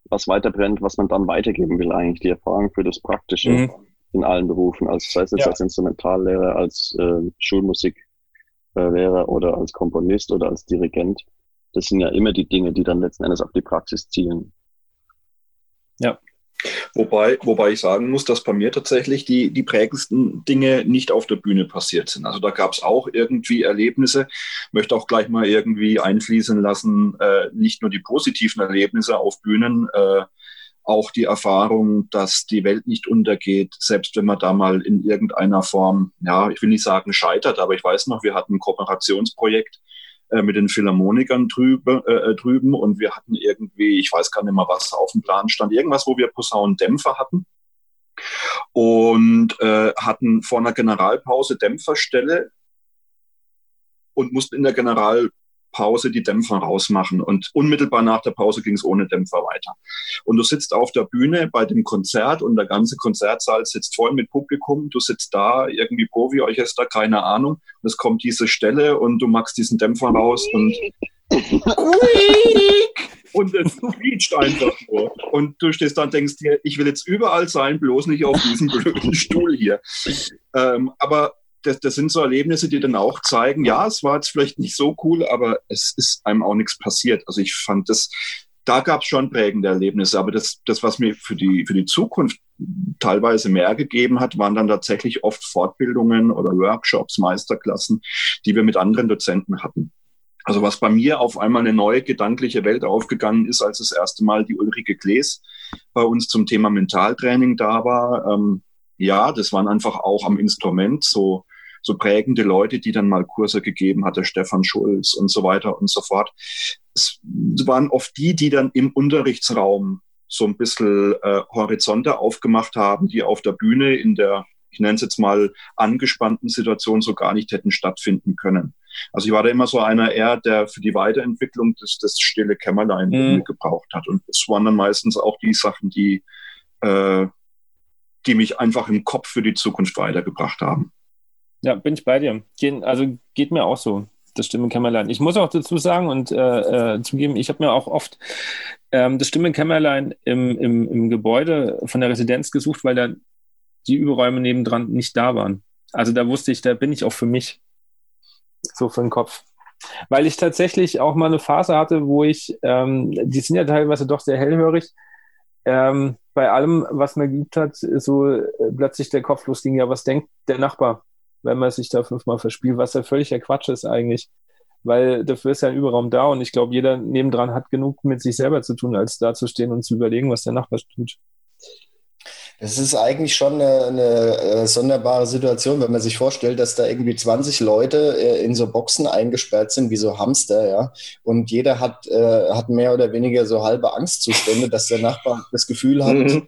was weiter brennt, was man dann weitergeben will, eigentlich. Die Erfahrung für das Praktische. Mhm in allen Berufen, als sei es jetzt ja. als Instrumentallehrer, als äh, Schulmusiklehrer oder als Komponist oder als Dirigent. Das sind ja immer die Dinge, die dann letzten Endes auf die Praxis zielen. Ja. Wobei, wobei ich sagen muss, dass bei mir tatsächlich die, die prägendsten Dinge nicht auf der Bühne passiert sind. Also da gab es auch irgendwie Erlebnisse. Möchte auch gleich mal irgendwie einfließen lassen, äh, nicht nur die positiven Erlebnisse auf Bühnen, äh, auch die Erfahrung, dass die Welt nicht untergeht, selbst wenn man da mal in irgendeiner Form, ja, ich will nicht sagen scheitert, aber ich weiß noch, wir hatten ein Kooperationsprojekt äh, mit den Philharmonikern drüben, äh, äh, drüben. Und wir hatten irgendwie, ich weiß gar nicht mehr, was auf dem Plan stand, irgendwas, wo wir Posaunendämpfer hatten. Und äh, hatten vor einer Generalpause Dämpferstelle und mussten in der General Pause die Dämpfer rausmachen. Und unmittelbar nach der Pause ging es ohne Dämpfer weiter. Und du sitzt auf der Bühne bei dem Konzert und der ganze Konzertsaal sitzt voll mit Publikum. Du sitzt da, irgendwie Profi-Orchester, keine Ahnung. Und es kommt diese Stelle und du machst diesen Dämpfer raus und und es quietscht einfach nur. Und du stehst da und denkst dir, ich will jetzt überall sein, bloß nicht auf diesem blöden Stuhl hier. Ähm, aber das, das sind so Erlebnisse, die dann auch zeigen, ja, es war jetzt vielleicht nicht so cool, aber es ist einem auch nichts passiert. Also ich fand das, da gab es schon prägende Erlebnisse, aber das, das, was mir für die, für die Zukunft teilweise mehr gegeben hat, waren dann tatsächlich oft Fortbildungen oder Workshops, Meisterklassen, die wir mit anderen Dozenten hatten. Also was bei mir auf einmal eine neue gedankliche Welt aufgegangen ist, als das erste Mal die Ulrike Klees bei uns zum Thema Mentaltraining da war. Ähm, ja, das waren einfach auch am Instrument so so prägende Leute, die dann mal Kurse gegeben hatte, Stefan Schulz und so weiter und so fort. Es waren oft die, die dann im Unterrichtsraum so ein bisschen äh, Horizonte aufgemacht haben, die auf der Bühne in der, ich nenne es jetzt mal, angespannten Situation so gar nicht hätten stattfinden können. Also ich war da immer so einer eher, der für die Weiterentwicklung des, des stille Kämmerlein mhm. gebraucht hat. Und es waren dann meistens auch die Sachen, die, äh, die mich einfach im Kopf für die Zukunft weitergebracht haben. Ja, bin ich bei dir. Ge also geht mir auch so. Das Stimmenkämmerlein. Ich muss auch dazu sagen und äh, äh, zugeben, ich habe mir auch oft ähm, das Stimmenkämmerlein im, im, im Gebäude von der Residenz gesucht, weil da die Überräume nebendran nicht da waren. Also da wusste ich, da bin ich auch für mich. So für den Kopf. Weil ich tatsächlich auch mal eine Phase hatte, wo ich, ähm, die sind ja teilweise doch sehr hellhörig, ähm, bei allem, was man gibt hat, so äh, plötzlich der Kopf losging, ja, was denkt der Nachbar? Wenn man sich da fünfmal verspielt, was ja völliger Quatsch ist eigentlich. Weil dafür ist ja ein Überraum da und ich glaube, jeder nebendran hat genug mit sich selber zu tun, als da zu stehen und zu überlegen, was der Nachbar tut. Das ist eigentlich schon eine, eine, äh, sonderbare Situation, wenn man sich vorstellt, dass da irgendwie 20 Leute äh, in so Boxen eingesperrt sind, wie so Hamster, ja. Und jeder hat, äh, hat mehr oder weniger so halbe Angstzustände, dass der Nachbar das Gefühl hat, mhm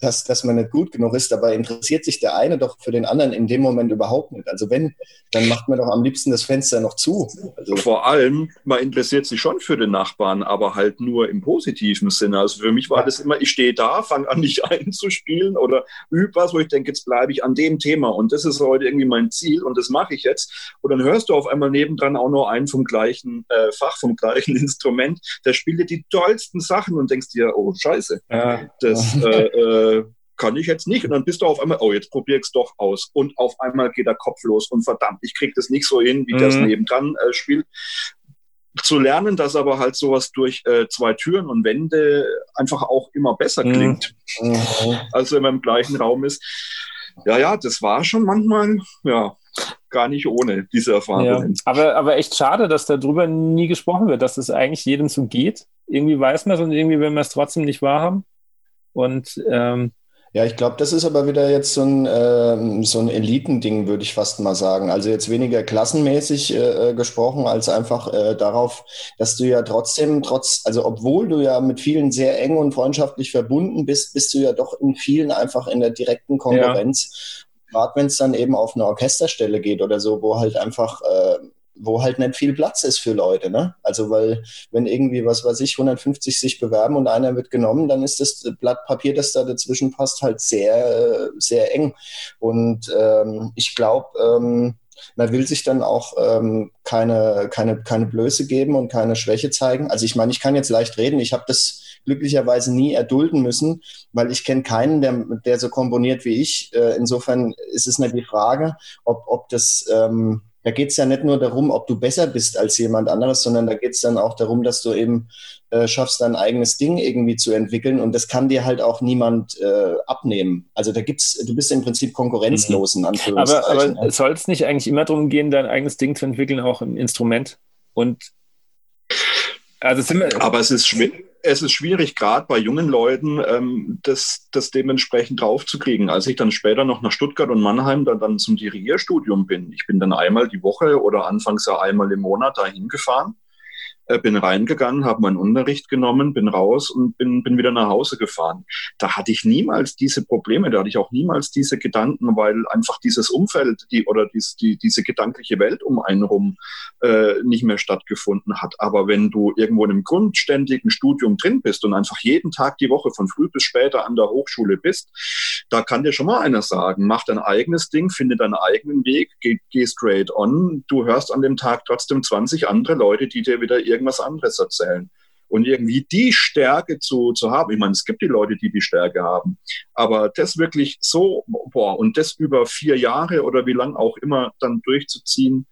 dass, dass man nicht gut genug ist. Dabei interessiert sich der eine doch für den anderen in dem Moment überhaupt nicht. Also wenn, dann macht man doch am liebsten das Fenster noch zu. Also Vor allem, man interessiert sich schon für den Nachbarn, aber halt nur im positiven Sinne. Also für mich war das immer, ich stehe da, fange an, *laughs* nicht einzuspielen oder übe was, wo ich denke, jetzt bleibe ich an dem Thema und das ist heute irgendwie mein Ziel und das mache ich jetzt. Und dann hörst du auf einmal nebendran auch noch einen vom gleichen äh, Fach, vom gleichen *laughs* Instrument, der spielt dir die tollsten Sachen und denkst dir, oh Scheiße, ja. das äh, äh, kann ich jetzt nicht. Und dann bist du auf einmal, oh, jetzt probiere ich es doch aus. Und auf einmal geht der Kopf los und verdammt, ich kriege das nicht so hin, wie mhm. das nebendran äh, spielt. Zu lernen, dass aber halt sowas durch äh, zwei Türen und Wände einfach auch immer besser mhm. klingt, mhm. als wenn man im gleichen Raum ist. Ja, ja, das war schon manchmal, ja, gar nicht ohne diese Erfahrung. Ja, aber, aber echt schade, dass darüber nie gesprochen wird, dass es das eigentlich jedem so geht. Irgendwie weiß man es und irgendwie will man es trotzdem nicht wahrhaben. Und ähm, ja, ich glaube, das ist aber wieder jetzt so ein, äh, so ein Elitending, würde ich fast mal sagen. Also jetzt weniger klassenmäßig äh, äh, gesprochen, als einfach äh, darauf, dass du ja trotzdem, trotz, also obwohl du ja mit vielen sehr eng und freundschaftlich verbunden bist, bist du ja doch in vielen einfach in der direkten Konkurrenz. Ja. Gerade wenn es dann eben auf eine Orchesterstelle geht oder so, wo halt einfach äh, wo halt nicht viel Platz ist für Leute. Ne? Also weil wenn irgendwie, was weiß ich, 150 sich bewerben und einer wird genommen, dann ist das Blatt Papier, das da dazwischen passt, halt sehr, sehr eng. Und ähm, ich glaube, ähm, man will sich dann auch ähm, keine, keine, keine Blöße geben und keine Schwäche zeigen. Also ich meine, ich kann jetzt leicht reden, ich habe das glücklicherweise nie erdulden müssen, weil ich kenne keinen, der, der so komponiert wie ich. Äh, insofern ist es nicht die Frage, ob, ob das... Ähm, da geht es ja nicht nur darum, ob du besser bist als jemand anderes, sondern da geht es dann auch darum, dass du eben äh, schaffst, dein eigenes Ding irgendwie zu entwickeln. Und das kann dir halt auch niemand äh, abnehmen. Also da gibt's, du bist im Prinzip konkurrenzlos mhm. in Aber, aber soll es nicht eigentlich immer darum gehen, dein eigenes Ding zu entwickeln, auch im Instrument? Und also aber es ist schwer es ist schwierig, gerade bei jungen Leuten, ähm, das, das dementsprechend draufzukriegen. Als ich dann später noch nach Stuttgart und Mannheim dann, dann zum Dirigierstudium bin, ich bin dann einmal die Woche oder anfangs ja einmal im Monat dahin gefahren bin reingegangen, habe meinen Unterricht genommen, bin raus und bin, bin wieder nach Hause gefahren. Da hatte ich niemals diese Probleme, da hatte ich auch niemals diese Gedanken, weil einfach dieses Umfeld die, oder dies, die, diese gedankliche Welt um einen rum äh, nicht mehr stattgefunden hat. Aber wenn du irgendwo in einem grundständigen Studium drin bist und einfach jeden Tag die Woche von früh bis später an der Hochschule bist, da kann dir schon mal einer sagen, mach dein eigenes Ding, finde deinen eigenen Weg, geh, geh straight on. Du hörst an dem Tag trotzdem 20 andere Leute, die dir wieder irgendwas anderes erzählen. Und irgendwie die Stärke zu, zu haben, ich meine, es gibt die Leute, die die Stärke haben, aber das wirklich so, boah, und das über vier Jahre oder wie lang auch immer dann durchzuziehen,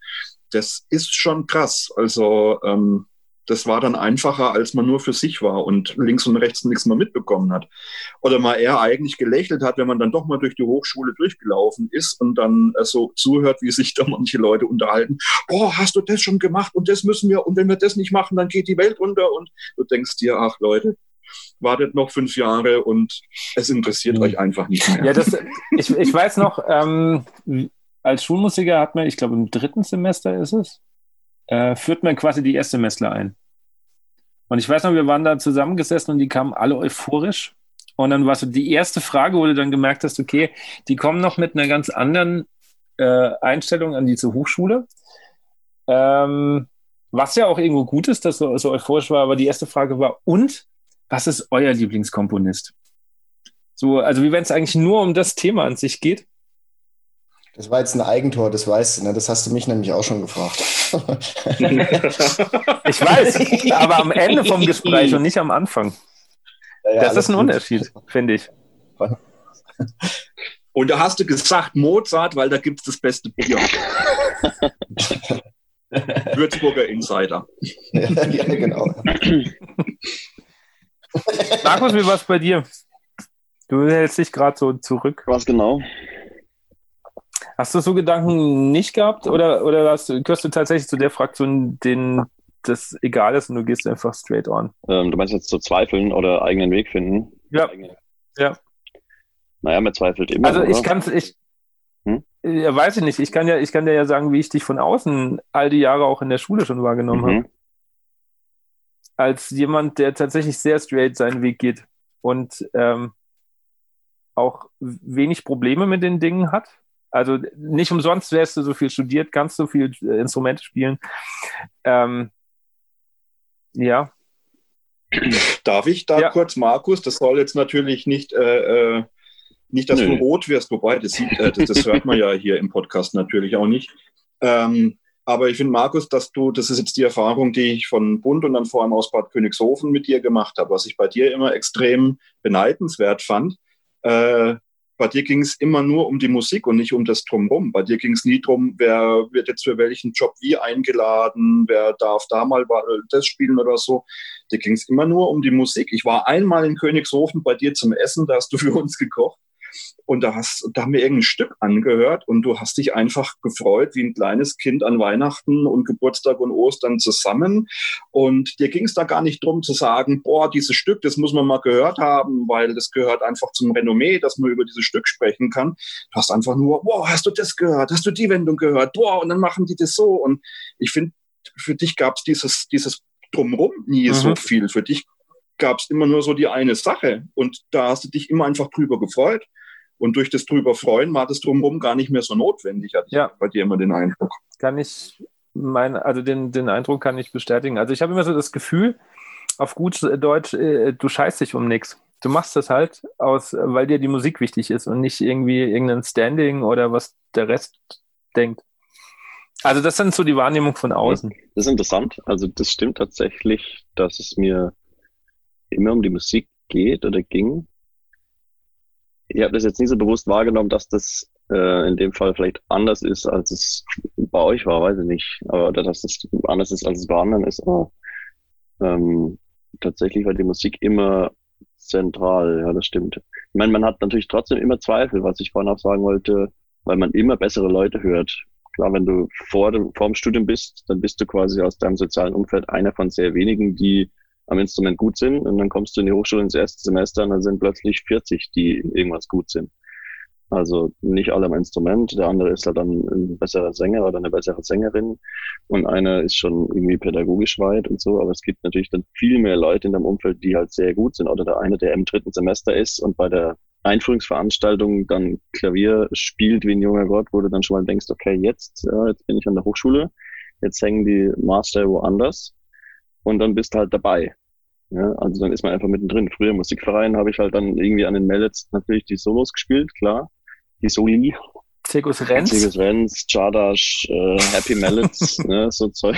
das ist schon krass. Also ähm, das war dann einfacher, als man nur für sich war und links und rechts nichts mehr mitbekommen hat. Oder mal eher eigentlich gelächelt hat, wenn man dann doch mal durch die Hochschule durchgelaufen ist und dann äh, so zuhört, wie sich da manche Leute unterhalten. Boah, hast du das schon gemacht und das müssen wir und wenn wir das nicht machen, dann geht die Welt unter und du denkst dir, ach Leute, wartet noch fünf Jahre und es interessiert mhm. euch einfach nicht mehr. Ja, das, ich, ich weiß noch, ähm, als Schulmusiker hat man, ich glaube im dritten Semester ist es, äh, führt man quasi die Erstsemestler ein. Und ich weiß noch, wir waren da zusammengesessen und die kamen alle euphorisch. Und dann war so die erste Frage, wo du dann gemerkt hast, okay, die kommen noch mit einer ganz anderen äh, Einstellung an diese Hochschule. Ähm, was ja auch irgendwo gut ist, dass so, so euphorisch war, aber die erste Frage war, und was ist euer Lieblingskomponist? So, also wie wenn es eigentlich nur um das Thema an sich geht. Das war jetzt ein Eigentor, das weißt du, ne? Das hast du mich nämlich auch schon gefragt. Ich weiß, aber am Ende vom Gespräch und nicht am Anfang. Ja, ja, das ist ein gut. Unterschied, finde ich. Und da hast du gesagt Mozart, weil da gibt es das beste Bier. *laughs* Würzburger Insider. ja, ja, genau. Markus, wie war es bei dir? Du hältst dich gerade so zurück. Was genau? Hast du so Gedanken nicht gehabt oder, oder hast, gehörst du tatsächlich zu der Fraktion, denen das egal ist und du gehst einfach straight on? Ähm, du meinst jetzt zu zweifeln oder eigenen Weg finden? Ja. Ja. Naja, man zweifelt immer. Also ich kann es, ich hm? ja, weiß ich nicht. Ich kann ja, ich kann dir ja sagen, wie ich dich von außen all die Jahre auch in der Schule schon wahrgenommen mhm. habe. Als jemand, der tatsächlich sehr straight seinen Weg geht und ähm, auch wenig Probleme mit den Dingen hat. Also nicht umsonst wärst du so viel studiert, kannst so viel äh, Instrumente spielen. Ähm, ja. Darf ich da ja. kurz, Markus? Das soll jetzt natürlich nicht, äh, äh nicht, dass Nö. du rot wirst, wobei das, sieht, äh, das, das, hört man ja hier im Podcast natürlich auch nicht. Ähm, aber ich finde, Markus, dass du, das ist jetzt die Erfahrung, die ich von Bund und dann vor allem aus Bad Königshofen mit dir gemacht habe, was ich bei dir immer extrem beneidenswert fand. Äh, bei dir ging es immer nur um die Musik und nicht um das Drumherum. Bei dir ging es nie darum, wer wird jetzt für welchen Job wie eingeladen, wer darf da mal das spielen oder so. Dir ging es immer nur um die Musik. Ich war einmal in Königshofen bei dir zum Essen, da hast du für uns gekocht. Und da, hast, da haben wir irgendein Stück angehört und du hast dich einfach gefreut wie ein kleines Kind an Weihnachten und Geburtstag und Ostern zusammen. Und dir ging es da gar nicht drum zu sagen, boah, dieses Stück, das muss man mal gehört haben, weil das gehört einfach zum Renommee, dass man über dieses Stück sprechen kann. Du hast einfach nur, boah, hast du das gehört? Hast du die Wendung gehört? Boah, und dann machen die das so. Und ich finde, für dich gab es dieses, dieses Drumrum nie mhm. so viel. Für dich gab es immer nur so die eine Sache. Und da hast du dich immer einfach drüber gefreut. Und durch das drüber freuen war das drumherum gar nicht mehr so notwendig, hatte ja. ich bei dir immer den Eindruck. Kann ich mein, also den, den Eindruck kann ich bestätigen. Also ich habe immer so das Gefühl, auf gut Deutsch, äh, du scheißt dich um nichts. Du machst das halt aus, weil dir die Musik wichtig ist und nicht irgendwie irgendein Standing oder was der Rest denkt. Also das sind so die Wahrnehmung von außen. Das ist interessant. Also das stimmt tatsächlich, dass es mir immer um die Musik geht oder ging ich habe das jetzt nicht so bewusst wahrgenommen, dass das äh, in dem Fall vielleicht anders ist, als es bei euch war, weiß ich nicht. Aber, oder dass es anders ist, als es bei anderen ist. Aber ähm, tatsächlich war die Musik immer zentral, ja, das stimmt. Ich meine, man hat natürlich trotzdem immer Zweifel, was ich vorhin auch sagen wollte, weil man immer bessere Leute hört. Klar, wenn du vor dem, vor dem Studium bist, dann bist du quasi aus deinem sozialen Umfeld einer von sehr wenigen, die am Instrument gut sind und dann kommst du in die Hochschule ins erste Semester und dann sind plötzlich 40, die irgendwas gut sind. Also nicht alle am Instrument, der andere ist halt dann ein besserer Sänger oder eine bessere Sängerin und einer ist schon irgendwie pädagogisch weit und so, aber es gibt natürlich dann viel mehr Leute in deinem Umfeld, die halt sehr gut sind oder der eine, der im dritten Semester ist und bei der Einführungsveranstaltung dann Klavier spielt wie ein junger Gott, wo du dann schon mal denkst, okay, jetzt, ja, jetzt bin ich an der Hochschule, jetzt hängen die Master woanders und dann bist du halt dabei. Ja, also dann ist man einfach mittendrin. Früher im Musikverein habe ich halt dann irgendwie an den Mellets natürlich die Solos gespielt, klar. Die Soli. Circus Renz. Circus Renz, Chardash, äh, Happy Mellets, *laughs* ne, so Zeug.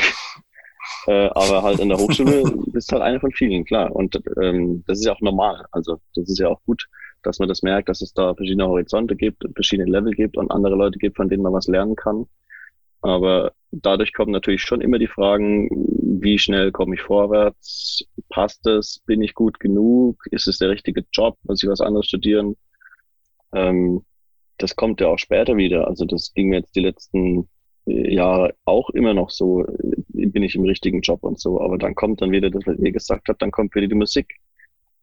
Äh, aber halt in der Hochschule bist halt einer von vielen, klar. Und ähm, das ist ja auch normal. Also das ist ja auch gut, dass man das merkt, dass es da verschiedene Horizonte gibt, verschiedene Level gibt und andere Leute gibt, von denen man was lernen kann. Aber dadurch kommen natürlich schon immer die Fragen, wie schnell komme ich vorwärts? Passt es? Bin ich gut genug? Ist es der richtige Job? Muss ich was anderes studieren? Ähm, das kommt ja auch später wieder. Also das ging mir jetzt die letzten äh, Jahre auch immer noch so, äh, bin ich im richtigen Job und so. Aber dann kommt dann wieder das, was ihr gesagt habt, dann kommt wieder die Musik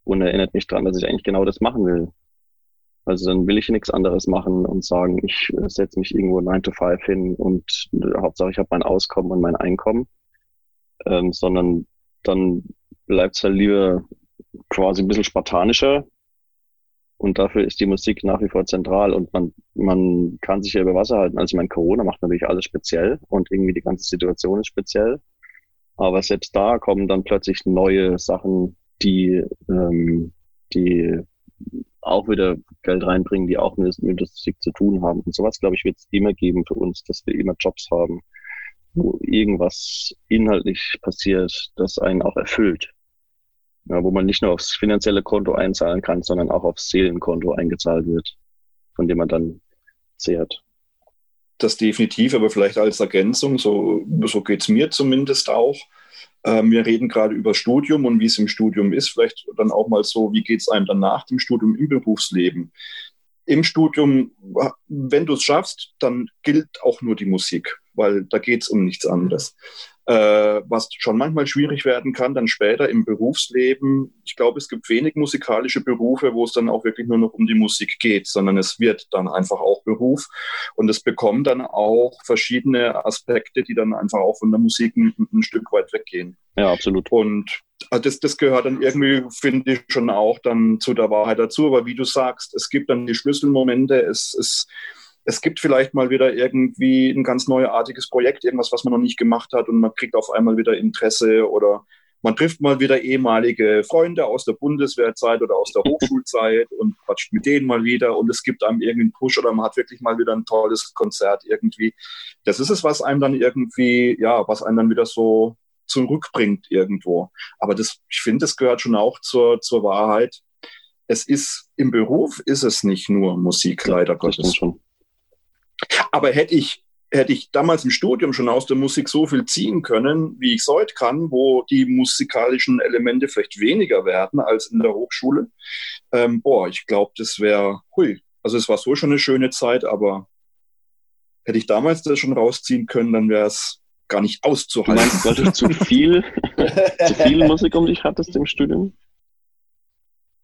und erinnert mich dran, dass ich eigentlich genau das machen will. Also dann will ich nichts anderes machen und sagen, ich äh, setze mich irgendwo 9 to 5 hin und äh, Hauptsache ich habe mein Auskommen und mein Einkommen, ähm, sondern dann bleibt es halt lieber quasi ein bisschen spartanischer und dafür ist die Musik nach wie vor zentral und man, man kann sich ja über Wasser halten. Also mein Corona macht natürlich alles speziell und irgendwie die ganze Situation ist speziell. Aber selbst da kommen dann plötzlich neue Sachen, die, ähm, die auch wieder Geld reinbringen, die auch mit, Musik zu tun haben. Und sowas, glaube ich, wird es immer geben für uns, dass wir immer Jobs haben, wo irgendwas inhaltlich passiert, das einen auch erfüllt. Ja, wo man nicht nur aufs finanzielle Konto einzahlen kann, sondern auch aufs Seelenkonto eingezahlt wird, von dem man dann zehrt. Das definitiv, aber vielleicht als Ergänzung, so, so geht es mir zumindest auch. Ähm, wir reden gerade über Studium und wie es im Studium ist. Vielleicht dann auch mal so, wie geht es einem dann nach dem Studium im Berufsleben? Im Studium, wenn du es schaffst, dann gilt auch nur die Musik weil da geht es um nichts anderes. Äh, was schon manchmal schwierig werden kann, dann später im Berufsleben. Ich glaube, es gibt wenig musikalische Berufe, wo es dann auch wirklich nur noch um die Musik geht, sondern es wird dann einfach auch Beruf und es bekommt dann auch verschiedene Aspekte, die dann einfach auch von der Musik ein, ein Stück weit weggehen. Ja, absolut. Und also das, das gehört dann irgendwie, finde ich, schon auch dann zu der Wahrheit dazu. Aber wie du sagst, es gibt dann die Schlüsselmomente, es, es, es gibt vielleicht mal wieder irgendwie ein ganz neuartiges Projekt, irgendwas, was man noch nicht gemacht hat und man kriegt auf einmal wieder Interesse oder man trifft mal wieder ehemalige Freunde aus der Bundeswehrzeit oder aus der *laughs* Hochschulzeit und quatscht mit denen mal wieder und es gibt einem irgendeinen Push oder man hat wirklich mal wieder ein tolles Konzert irgendwie. Das ist es, was einem dann irgendwie, ja, was einem dann wieder so zurückbringt irgendwo. Aber das, ich finde, das gehört schon auch zur, zur Wahrheit. Es ist, im Beruf ist es nicht nur Musik, leider Gottes. Schon. Aber hätte ich, hätte ich damals im Studium schon aus der Musik so viel ziehen können, wie ich es heute kann, wo die musikalischen Elemente vielleicht weniger werden als in der Hochschule, ähm, boah, ich glaube, das wäre, hui, also es war so schon eine schöne Zeit, aber hätte ich damals das schon rausziehen können, dann wäre es gar nicht auszuhalten. Du meinst, weil du zu viel, *laughs* zu viel Musik um dich hattest im Studium?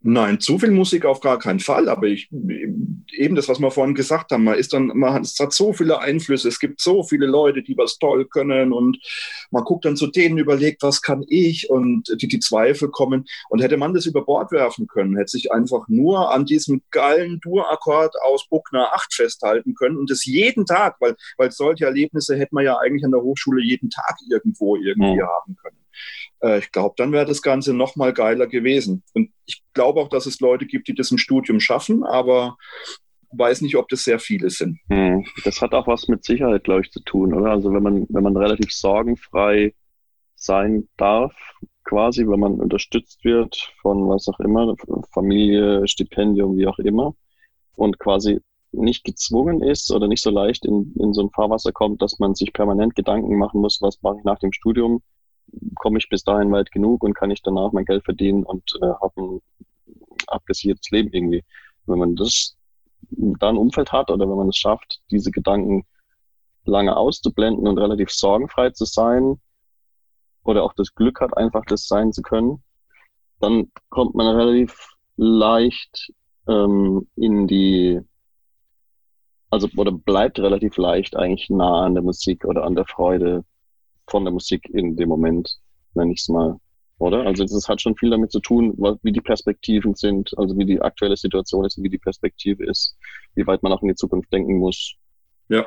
Nein, zu viel Musik auf gar keinen Fall. Aber ich, eben das, was wir vorhin gesagt haben, man ist dann, man hat, es hat so viele Einflüsse. Es gibt so viele Leute, die was toll können und man guckt dann zu denen, überlegt, was kann ich und die, die Zweifel kommen. Und hätte man das über Bord werfen können, hätte sich einfach nur an diesem geilen Dur-Akkord aus Buckner 8 festhalten können und das jeden Tag, weil, weil solche Erlebnisse hätte man ja eigentlich an der Hochschule jeden Tag irgendwo irgendwie mhm. haben können. Äh, ich glaube, dann wäre das Ganze noch mal geiler gewesen. Und ich glaube auch, dass es Leute gibt, die das im Studium schaffen, aber weiß nicht, ob das sehr viele sind. Hm. Das hat auch was mit Sicherheit, glaube ich, zu tun, oder? Also wenn man, wenn man relativ sorgenfrei sein darf, quasi, wenn man unterstützt wird von was auch immer, Familie, Stipendium, wie auch immer, und quasi nicht gezwungen ist oder nicht so leicht in, in so ein Fahrwasser kommt, dass man sich permanent Gedanken machen muss, was mache ich nach dem Studium, komme ich bis dahin weit genug und kann ich danach mein Geld verdienen und äh, habe ein abgesichertes Leben irgendwie. Wenn man das da ein Umfeld hat oder wenn man es schafft, diese Gedanken lange auszublenden und relativ sorgenfrei zu sein oder auch das Glück hat, einfach das sein zu können, dann kommt man relativ leicht ähm, in die, also oder bleibt relativ leicht eigentlich nah an der Musik oder an der Freude von der Musik in dem Moment, nenne ich es mal. Oder? Also das hat schon viel damit zu tun, wie die Perspektiven sind, also wie die aktuelle Situation ist, wie die Perspektive ist, wie weit man auch in die Zukunft denken muss. Ja.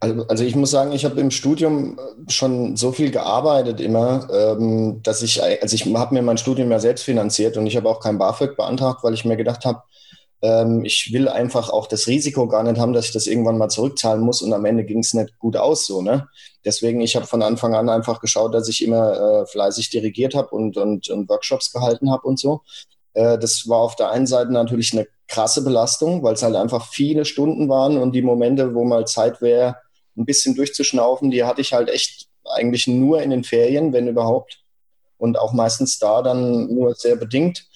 Also, also ich muss sagen, ich habe im Studium schon so viel gearbeitet immer, ähm, dass ich, also ich habe mir mein Studium ja selbst finanziert und ich habe auch kein BAföG beantragt, weil ich mir gedacht habe, ich will einfach auch das Risiko gar nicht haben, dass ich das irgendwann mal zurückzahlen muss und am Ende ging es nicht gut aus so. Ne? Deswegen, ich habe von Anfang an einfach geschaut, dass ich immer äh, fleißig dirigiert habe und, und, und, Workshops gehalten habe und so. Äh, das war auf der einen Seite natürlich eine krasse Belastung, weil es halt einfach viele Stunden waren und die Momente, wo mal Zeit wäre, ein bisschen durchzuschnaufen, die hatte ich halt echt eigentlich nur in den Ferien, wenn überhaupt. Und auch meistens da dann nur sehr bedingt.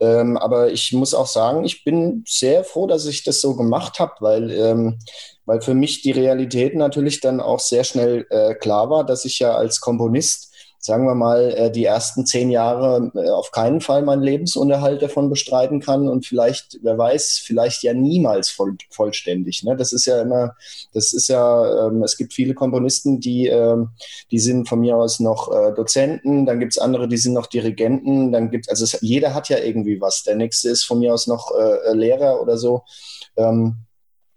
Ähm, aber ich muss auch sagen, ich bin sehr froh, dass ich das so gemacht habe, weil, ähm, weil für mich die Realität natürlich dann auch sehr schnell äh, klar war, dass ich ja als Komponist sagen wir mal, äh, die ersten zehn Jahre äh, auf keinen Fall meinen Lebensunterhalt davon bestreiten kann und vielleicht, wer weiß, vielleicht ja niemals voll, vollständig. Ne? Das ist ja immer, das ist ja, ähm, es gibt viele Komponisten, die, ähm, die sind von mir aus noch äh, Dozenten, dann gibt es andere, die sind noch Dirigenten, dann gibt also es, jeder hat ja irgendwie was. Der nächste ist von mir aus noch äh, Lehrer oder so. Ähm,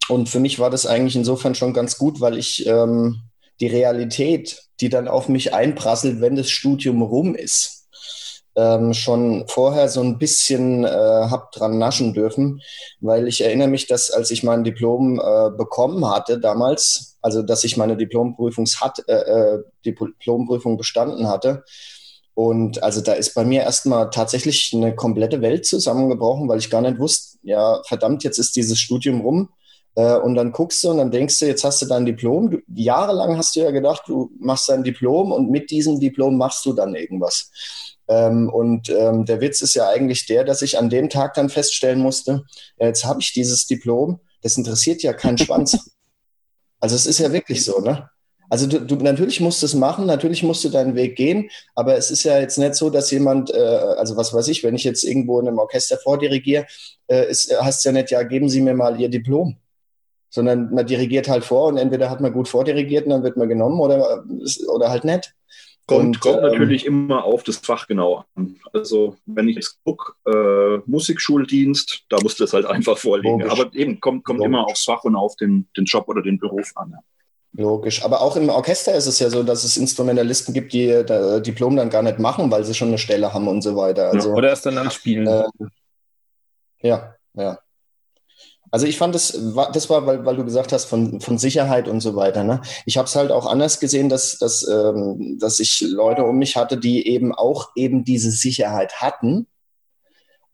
und für mich war das eigentlich insofern schon ganz gut, weil ich ähm, die Realität die dann auf mich einprasselt, wenn das Studium rum ist. Ähm, schon vorher so ein bisschen äh, hab dran naschen dürfen, weil ich erinnere mich, dass als ich mein Diplom äh, bekommen hatte damals, also dass ich meine Diplomprüfung hat, äh, äh Diplomprüfung bestanden hatte, und also da ist bei mir erstmal tatsächlich eine komplette Welt zusammengebrochen, weil ich gar nicht wusste, ja, verdammt, jetzt ist dieses Studium rum. Äh, und dann guckst du und dann denkst du, jetzt hast du dein Diplom. Du, jahrelang hast du ja gedacht, du machst dein Diplom und mit diesem Diplom machst du dann irgendwas. Ähm, und ähm, der Witz ist ja eigentlich der, dass ich an dem Tag dann feststellen musste, ja, jetzt habe ich dieses Diplom, das interessiert ja keinen Schwanz. *laughs* Also es ist ja wirklich so, ne? Also du, du natürlich musst es machen, natürlich musst du deinen Weg gehen, aber es ist ja jetzt nicht so, dass jemand, äh, also was weiß ich, wenn ich jetzt irgendwo in einem Orchester vordirigiere, äh, ist, heißt ja nicht, ja, geben Sie mir mal Ihr Diplom sondern man dirigiert halt vor und entweder hat man gut vordirigiert und dann wird man genommen oder, oder halt nicht. Kommt, und, kommt ähm, natürlich immer auf das Fach genau an. Also wenn ich jetzt gucke, äh, Musikschuldienst, da musst du es halt einfach vorlegen. Logisch. Aber eben kommt, kommt immer aufs Fach und auf den, den Job oder den Beruf an. Logisch. Aber auch im Orchester ist es ja so, dass es Instrumentalisten gibt, die das Diplom dann gar nicht machen, weil sie schon eine Stelle haben und so weiter. Also, ja, oder erst dann anspielen. Äh, ja, ja. Also ich fand das, das war, weil, weil du gesagt hast, von, von Sicherheit und so weiter. Ne? Ich habe es halt auch anders gesehen, dass, dass, ähm, dass ich Leute um mich hatte, die eben auch eben diese Sicherheit hatten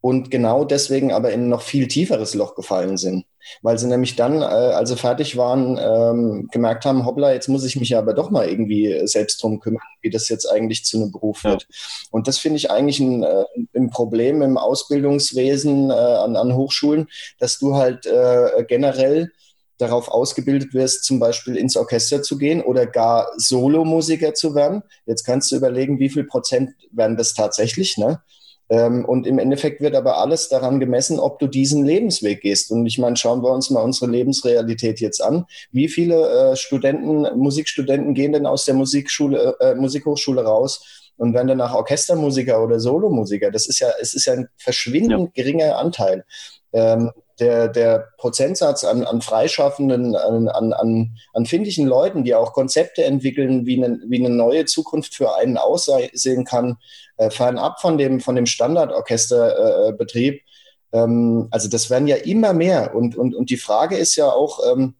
und genau deswegen aber in noch viel tieferes Loch gefallen sind. Weil sie nämlich dann, äh, als sie fertig waren, ähm, gemerkt haben, hoppla, jetzt muss ich mich aber doch mal irgendwie selbst drum kümmern, wie das jetzt eigentlich zu einem Beruf wird. Ja. Und das finde ich eigentlich ein, äh, ein, Problem im Ausbildungswesen äh, an, an Hochschulen, dass du halt äh, generell darauf ausgebildet wirst, zum Beispiel ins Orchester zu gehen oder gar Solomusiker zu werden. Jetzt kannst du überlegen, wie viel Prozent werden das tatsächlich, ne? Ähm, und im Endeffekt wird aber alles daran gemessen, ob du diesen Lebensweg gehst. Und ich meine, schauen wir uns mal unsere Lebensrealität jetzt an. Wie viele äh, Studenten, Musikstudenten gehen denn aus der Musikschule, äh, Musikhochschule raus und werden danach Orchestermusiker oder Solomusiker? Das ist ja, es ist ja ein verschwindend ja. geringer Anteil. Ähm, der, der Prozentsatz an, an Freischaffenden, an, an, an, an findigen Leuten, die auch Konzepte entwickeln, wie eine, wie eine neue Zukunft für einen aussehen kann, äh, fernab von dem, von dem Standardorchesterbetrieb. Äh, ähm, also das werden ja immer mehr. Und, und, und die Frage ist ja auch, ähm,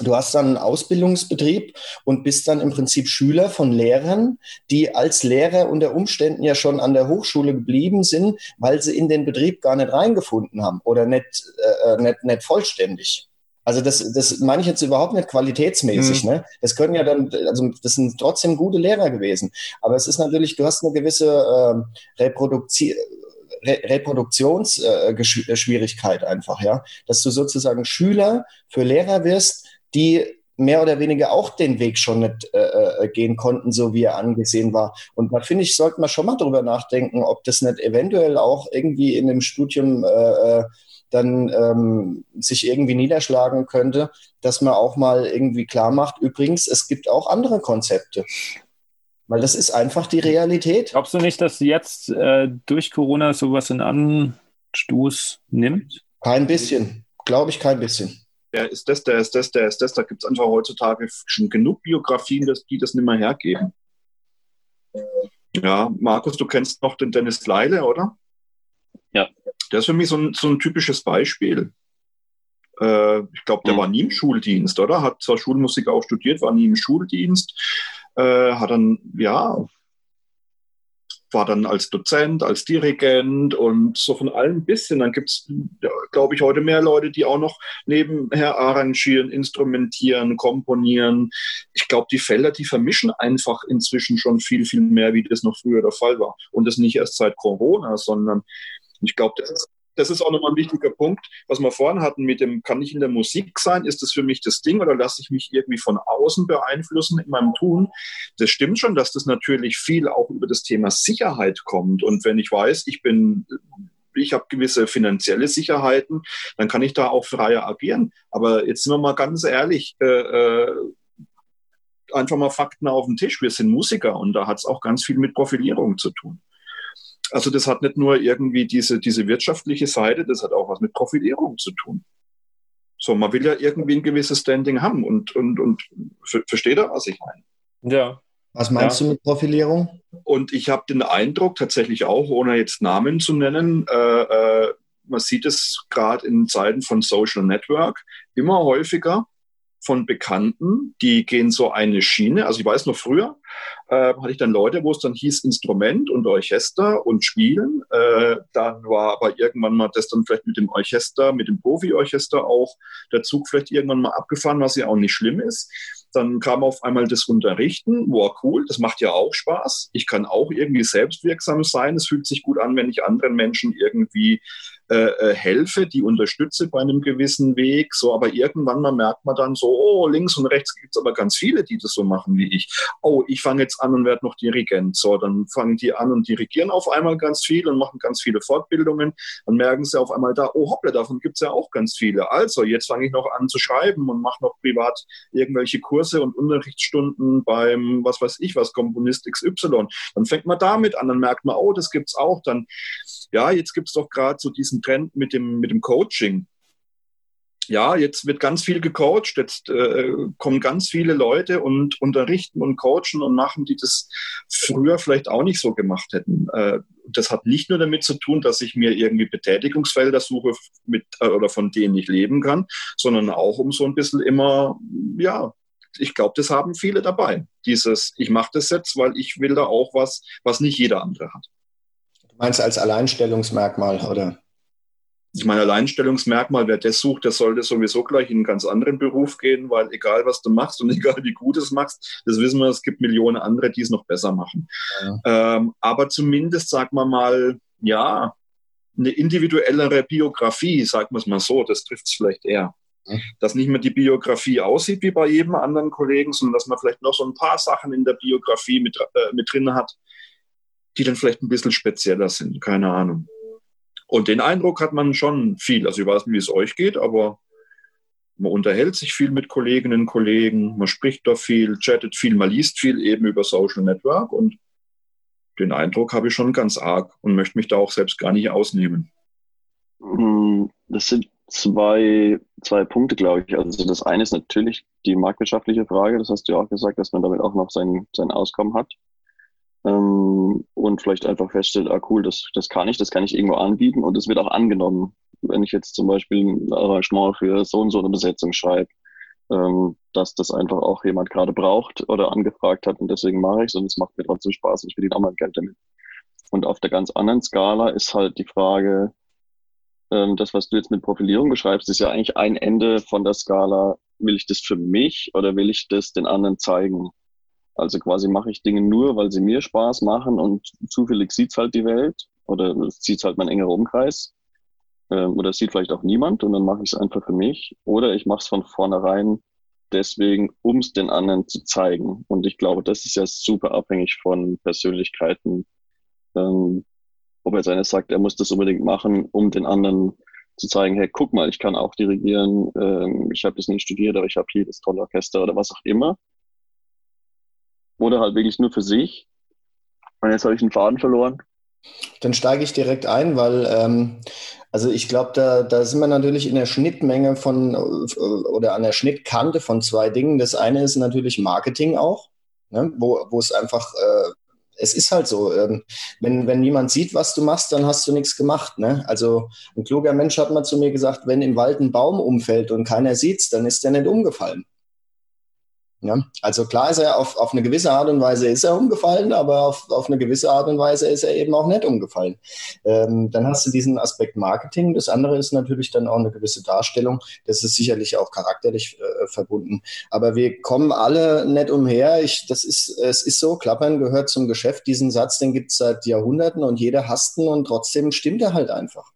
Du hast dann einen Ausbildungsbetrieb und bist dann im Prinzip Schüler von Lehrern, die als Lehrer unter Umständen ja schon an der Hochschule geblieben sind, weil sie in den Betrieb gar nicht reingefunden haben oder nicht, äh, äh nicht, nicht vollständig. Also das, das meine ich jetzt überhaupt nicht qualitätsmäßig. Mhm. Ne? Das können ja dann, also das sind trotzdem gute Lehrer gewesen. Aber es ist natürlich, du hast eine gewisse äh, Reproduktion. Re Reproduktionsschwierigkeit äh, einfach, ja, dass du sozusagen Schüler für Lehrer wirst, die mehr oder weniger auch den Weg schon nicht äh, äh, gehen konnten, so wie er angesehen war. Und da finde ich, sollte man schon mal drüber nachdenken, ob das nicht eventuell auch irgendwie in dem Studium äh, äh, dann ähm, sich irgendwie niederschlagen könnte, dass man auch mal irgendwie klar macht, übrigens, es gibt auch andere Konzepte. Weil das ist einfach die Realität. Glaubst du nicht, dass jetzt äh, durch Corona sowas in Anstoß nimmt? Kein bisschen. Glaube ich kein bisschen der ist das, der ist das, der ist das. Da gibt es einfach heutzutage schon genug Biografien, dass die das nicht mehr hergeben. Ja, Markus, du kennst noch den Dennis Leile, oder? Ja. Der ist für mich so ein, so ein typisches Beispiel. Äh, ich glaube, der mhm. war nie im Schuldienst, oder? Hat zwar Schulmusik auch studiert, war nie im Schuldienst. Äh, hat dann, ja, war dann als Dozent, als Dirigent und so von allem ein bisschen. Dann gibt es, glaube ich, heute mehr Leute, die auch noch nebenher arrangieren, instrumentieren, komponieren. Ich glaube, die Felder, die vermischen einfach inzwischen schon viel, viel mehr, wie das noch früher der Fall war. Und das nicht erst seit Corona, sondern ich glaube, das ist das ist auch nochmal ein wichtiger Punkt, was wir vorhin hatten mit dem, kann ich in der Musik sein? Ist das für mich das Ding oder lasse ich mich irgendwie von außen beeinflussen in meinem Tun? Das stimmt schon, dass das natürlich viel auch über das Thema Sicherheit kommt. Und wenn ich weiß, ich bin ich habe gewisse finanzielle Sicherheiten, dann kann ich da auch freier agieren. Aber jetzt sind wir mal ganz ehrlich, äh, äh, einfach mal Fakten auf den Tisch. Wir sind Musiker und da hat es auch ganz viel mit Profilierung zu tun. Also das hat nicht nur irgendwie diese, diese wirtschaftliche Seite, das hat auch was mit Profilierung zu tun. So, man will ja irgendwie ein gewisses Standing haben und, und, und versteht er, was ich meine? Ja. Was meinst ja. du mit Profilierung? Und ich habe den Eindruck tatsächlich auch, ohne jetzt Namen zu nennen, äh, äh, man sieht es gerade in Zeiten von Social Network immer häufiger, von Bekannten, die gehen so eine Schiene. Also ich weiß noch früher, äh, hatte ich dann Leute, wo es dann hieß Instrument und Orchester und Spielen. Äh, dann war aber irgendwann mal das dann vielleicht mit dem Orchester, mit dem Profi-Orchester auch der Zug vielleicht irgendwann mal abgefahren, was ja auch nicht schlimm ist. Dann kam auf einmal das Unterrichten. Wow, cool, das macht ja auch Spaß. Ich kann auch irgendwie selbstwirksam sein. Es fühlt sich gut an, wenn ich anderen Menschen irgendwie äh, äh, helfe, die unterstütze bei einem gewissen Weg. So, aber irgendwann mal merkt man dann so, oh, links und rechts gibt es aber ganz viele, die das so machen wie ich. Oh, ich fange jetzt an und werde noch Dirigent. So, dann fangen die an und dirigieren auf einmal ganz viel und machen ganz viele Fortbildungen. Dann merken sie auf einmal da, oh hoppla, davon gibt es ja auch ganz viele. Also, jetzt fange ich noch an zu schreiben und mache noch privat irgendwelche Kurse und Unterrichtsstunden beim, was weiß ich was, Komponist XY. Dann fängt man damit an, dann merkt man, oh, das gibt's auch. Dann, ja, jetzt gibt's doch gerade so diesen Trend mit dem, mit dem Coaching ja, jetzt wird ganz viel gecoacht, jetzt äh, kommen ganz viele Leute und unterrichten und coachen und machen, die das früher vielleicht auch nicht so gemacht hätten. Äh, das hat nicht nur damit zu tun, dass ich mir irgendwie Betätigungsfelder suche, mit, äh, oder von denen ich leben kann, sondern auch um so ein bisschen immer, ja, ich glaube, das haben viele dabei. Dieses, ich mache das jetzt, weil ich will da auch was, was nicht jeder andere hat. Du meinst als Alleinstellungsmerkmal, oder? Ich meine, Alleinstellungsmerkmal, wer das sucht, der sollte sowieso gleich in einen ganz anderen Beruf gehen, weil egal, was du machst und *laughs* egal, wie gut es machst, das wissen wir, es gibt Millionen andere, die es noch besser machen. Ja. Ähm, aber zumindest, sagen wir mal, ja, eine individuellere Biografie, sagen wir es mal so, das trifft es vielleicht eher. Dass nicht mehr die Biografie aussieht wie bei jedem anderen Kollegen, sondern dass man vielleicht noch so ein paar Sachen in der Biografie mit, äh, mit drin hat, die dann vielleicht ein bisschen spezieller sind. Keine Ahnung. Und den Eindruck hat man schon viel. Also ich weiß nicht, wie es euch geht, aber man unterhält sich viel mit Kolleginnen und Kollegen, man spricht da viel, chattet viel, man liest viel eben über Social Network und den Eindruck habe ich schon ganz arg und möchte mich da auch selbst gar nicht ausnehmen. Hm, das sind zwei, zwei Punkte, glaube ich. Also das eine ist natürlich die marktwirtschaftliche Frage, das hast du ja auch gesagt, dass man damit auch noch sein, sein Auskommen hat ähm, und vielleicht einfach feststellt, ah cool, das, das kann ich, das kann ich irgendwo anbieten und es wird auch angenommen. Wenn ich jetzt zum Beispiel ein Arrangement für so und so eine Besetzung schreibe, ähm, dass das einfach auch jemand gerade braucht oder angefragt hat und deswegen mache ich es und es macht mir trotzdem Spaß und ich verdiene auch mal Geld damit. Und auf der ganz anderen Skala ist halt die Frage, ähm, das, was du jetzt mit Profilierung beschreibst, ist ja eigentlich ein Ende von der Skala, will ich das für mich oder will ich das den anderen zeigen? Also quasi mache ich Dinge nur, weil sie mir Spaß machen und zufällig sieht's halt die Welt oder sieht's halt mein engerer Umkreis ähm, oder sieht vielleicht auch niemand und dann mache ich es einfach für mich oder ich mache es von vornherein deswegen, um es den anderen zu zeigen. Und ich glaube, das ist ja super abhängig von Persönlichkeiten. Ähm, ob jetzt einer sagt, er muss das unbedingt machen, um den anderen zu zeigen, hey, guck mal, ich kann auch dirigieren, ähm, ich habe das nicht studiert, aber ich habe hier das tolle Orchester oder was auch immer oder halt wirklich nur für sich. Und jetzt habe ich den Faden verloren. Dann steige ich direkt ein, weil ähm, also ich glaube, da, da sind wir natürlich in der Schnittmenge von oder an der Schnittkante von zwei Dingen. Das eine ist natürlich Marketing auch, ne, wo, wo es einfach, äh, es ist halt so, ähm, wenn, wenn niemand sieht, was du machst, dann hast du nichts gemacht. Ne? Also ein kluger Mensch hat mal zu mir gesagt, wenn im Wald ein Baum umfällt und keiner sieht's, dann ist der nicht umgefallen. Ja, also klar ist er auf, auf eine gewisse Art und Weise ist er umgefallen, aber auf, auf eine gewisse Art und Weise ist er eben auch nicht umgefallen. Ähm, dann hast du diesen Aspekt Marketing. Das andere ist natürlich dann auch eine gewisse Darstellung. Das ist sicherlich auch charakterlich äh, verbunden. Aber wir kommen alle nicht umher. Ich, das ist, es ist so, Klappern gehört zum Geschäft. Diesen Satz, den gibt es seit Jahrhunderten und jeder hasst ihn und trotzdem stimmt er halt einfach.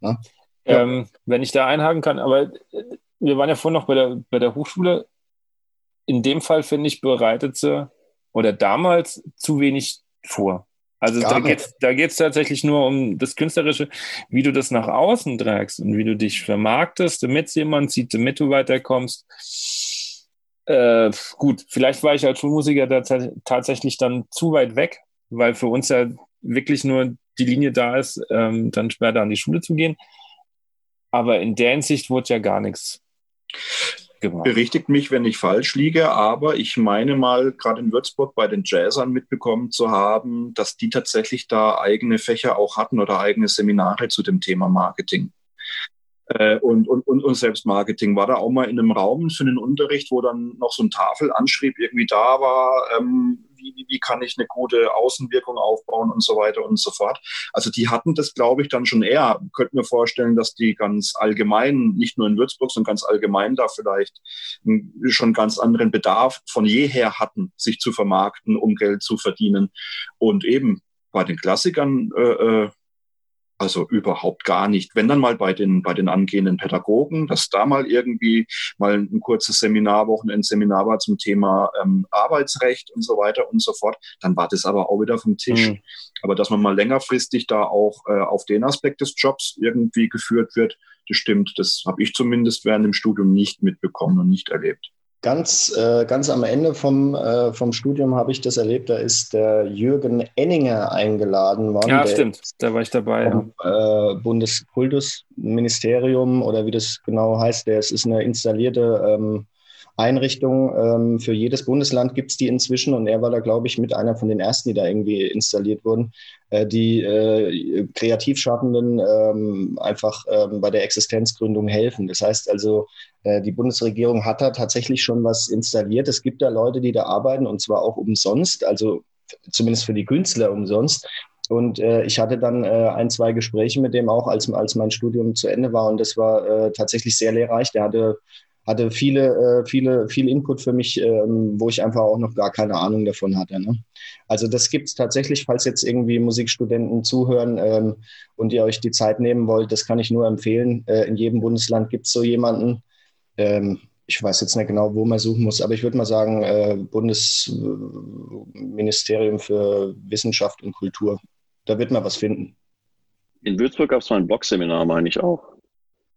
Ja? Ähm, wenn ich da einhaken kann, aber wir waren ja vorhin noch bei der, bei der Hochschule in dem Fall, finde ich, bereitet sie oder damals zu wenig vor. Also Gar da geht es tatsächlich nur um das Künstlerische, wie du das nach außen trägst und wie du dich vermarktest, damit jemand sieht, damit du weiterkommst. Äh, gut, vielleicht war ich als Schulmusiker da tatsächlich dann zu weit weg, weil für uns ja wirklich nur die Linie da ist, ähm, dann später an die Schule zu gehen. Aber in der Hinsicht wurde ja gar nichts gemacht. Berichtigt mich, wenn ich falsch liege, aber ich meine mal, gerade in Würzburg bei den Jazzern mitbekommen zu haben, dass die tatsächlich da eigene Fächer auch hatten oder eigene Seminare zu dem Thema Marketing. Äh, und, und, und, und Selbstmarketing war da auch mal in einem Raum für einen Unterricht, wo dann noch so ein Tafel anschrieb, irgendwie da war, ähm, wie, wie kann ich eine gute Außenwirkung aufbauen und so weiter und so fort. Also die hatten das, glaube ich, dann schon eher. Könnte mir vorstellen, dass die ganz allgemein, nicht nur in Würzburg, sondern ganz allgemein da vielleicht schon ganz anderen Bedarf von jeher hatten, sich zu vermarkten, um Geld zu verdienen. Und eben bei den Klassikern äh, äh Also überhaupt gar nicht. Wenn dann mal bei den, bei den angehenden Pädagogen, dass da mal irgendwie mal ein kurzes Seminar, Wochenendseminar war zum Thema ähm, Arbeitsrecht und so weiter und so fort, dann war das aber auch wieder vom Tisch. Mhm. Aber dass man mal längerfristig da auch äh, auf den Aspekt des Jobs irgendwie geführt wird, das stimmt. Das habe ich zumindest während dem Studium nicht mitbekommen und nicht erlebt. Ganz, äh, ganz am Ende vom, äh, vom Studium habe ich das erlebt. Da ist der Jürgen Enninger eingeladen worden. Ja, stimmt. Da war ich dabei. Vom, ja. äh, Bundeskultusministerium oder wie das genau heißt. Der, es ist eine installierte ähm, Einrichtung. Ähm, für jedes Bundesland gibt es die inzwischen und er war da, glaube ich, mit einer von den ersten, die da irgendwie installiert wurden, äh, die äh, Kreativschaffenden ähm, einfach ähm, bei der Existenzgründung helfen. Das heißt also, äh, die Bundesregierung hat da tatsächlich schon was installiert. Es gibt da Leute, die da arbeiten und zwar auch umsonst, also zumindest für die Künstler umsonst. Und äh, ich hatte dann äh, ein, zwei Gespräche mit dem auch, als, als mein Studium zu Ende war. Und das war äh, tatsächlich sehr lehrreich. Der hatte hatte viele, äh, viele, viel Input für mich, ähm, wo ich einfach auch noch gar keine Ahnung davon hatte. Ne? Also das gibt es tatsächlich, falls jetzt irgendwie Musikstudenten zuhören ähm, und ihr euch die Zeit nehmen wollt, das kann ich nur empfehlen. Äh, in jedem Bundesland gibt es so jemanden. Ähm, ich weiß jetzt nicht genau, wo man suchen muss, aber ich würde mal sagen, äh, Bundesministerium für Wissenschaft und Kultur. Da wird man was finden. In Würzburg gab es mal ein Blog-Seminar, meine ich auch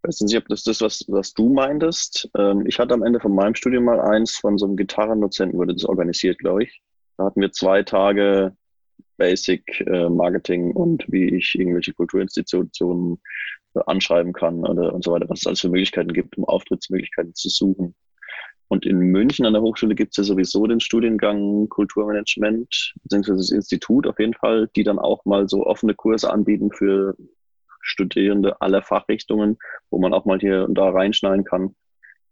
weiß nicht, ob das das, was, was du meintest. Ähm, ich hatte am Ende von meinem Studium mal eins von so einem Gitarrendozenten, wurde das organisiert, glaube ich. Da hatten wir zwei Tage Basic äh, Marketing und wie ich irgendwelche Kulturinstitutionen äh, anschreiben kann oder und so weiter, was es alles für Möglichkeiten gibt, um Auftrittsmöglichkeiten zu suchen. Und in München an der Hochschule gibt es ja sowieso den Studiengang Kulturmanagement, beziehungsweise das Institut auf jeden Fall, die dann auch mal so offene Kurse anbieten für Studierende aller Fachrichtungen, wo man auch mal hier und da reinschneiden kann,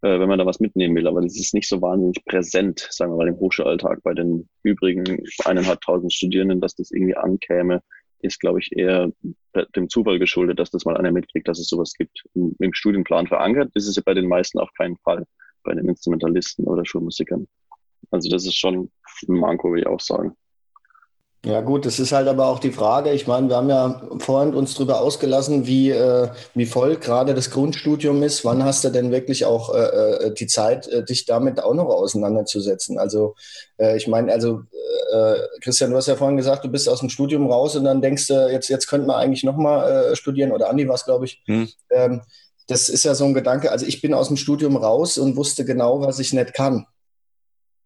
äh, wenn man da was mitnehmen will. Aber das ist nicht so wahnsinnig präsent, sagen wir mal, im Hochschulalltag bei den übrigen eineinhalbtausend Studierenden, dass das irgendwie ankäme, ist, glaube ich, eher dem Zufall geschuldet, dass das mal einer mitkriegt, dass es sowas gibt. Im, Im Studienplan verankert ist es ja bei den meisten auf keinen Fall, bei den Instrumentalisten oder Schulmusikern. Also das ist schon ein Manko, würde ich auch sagen. Ja gut, das ist halt aber auch die Frage. Ich meine, wir haben ja vorhin uns darüber ausgelassen, wie, äh, wie voll gerade das Grundstudium ist. Wann hast du denn wirklich auch äh, äh die Zeit, äh, dich damit auch noch auseinanderzusetzen? Also äh, ich meine, also äh, Christian, du hast ja vorhin gesagt, du bist aus dem Studium raus und dann denkst du, jetzt, jetzt könnte man eigentlich nochmal äh, studieren oder Andi war es, glaube ich. Hm. Ähm, das ist ja so ein Gedanke. Also ich bin aus dem Studium raus und wusste genau, was ich nicht kann.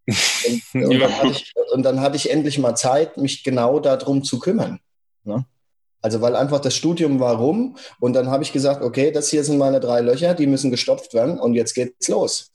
Und, und, dann ich, und, dann hatte ich, endlich mal Zeit, mich genau darum zu kümmern. Ne? Also weil einfach das Studium war rum und dann habe ich gesagt, okay, das hier sind meine drei Löcher, die müssen gestopft werden und jetzt geht's los.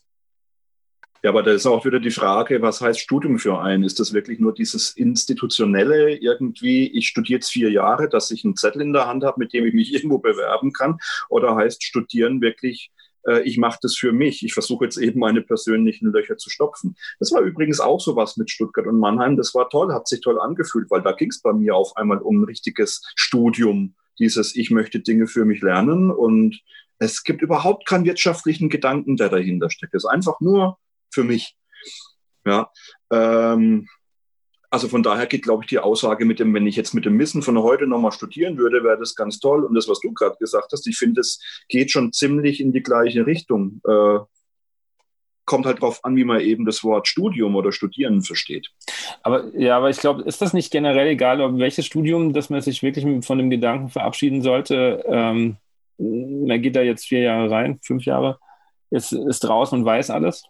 Ja, aber da ist auch wieder die Frage, was heißt Studium für einen? Ist das wirklich nur dieses institutionelle irgendwie, ich studiere jetzt vier Jahre, dass ich einen Zettel in der Hand habe, mit dem ich mich irgendwo bewerben kann? Oder heißt Studieren wirklich, äh, ich mache das für mich. Ich versuche jetzt eben meine persönlichen Löcher zu stopfen. Das war übrigens auch sowas mit Stuttgart und Mannheim. Das war toll, hat sich toll angefühlt, weil da ging es bei mir auf einmal um ein richtiges Studium. Dieses, ich möchte Dinge für mich lernen und es gibt überhaupt keinen wirtschaftlichen Gedanken, der dahinter steckt. Es ist einfach nur für mich. Ja, ähm, also von daher geht, glaube ich, die Aussage mit dem, wenn ich jetzt mit dem Wissen von heute nochmal studieren würde, wäre das ganz toll. Und das, was du gerade gesagt hast, ich finde, es geht schon ziemlich in die gleiche Richtung. Äh, kommt halt darauf an, wie man eben das Wort Studium oder Studieren versteht. Aber ja, aber ich glaube, ist das nicht generell egal, ob welches Studium, dass man sich wirklich von dem Gedanken verabschieden sollte? Ähm, man geht da jetzt vier Jahre rein, fünf Jahre, ist, ist draußen und weiß alles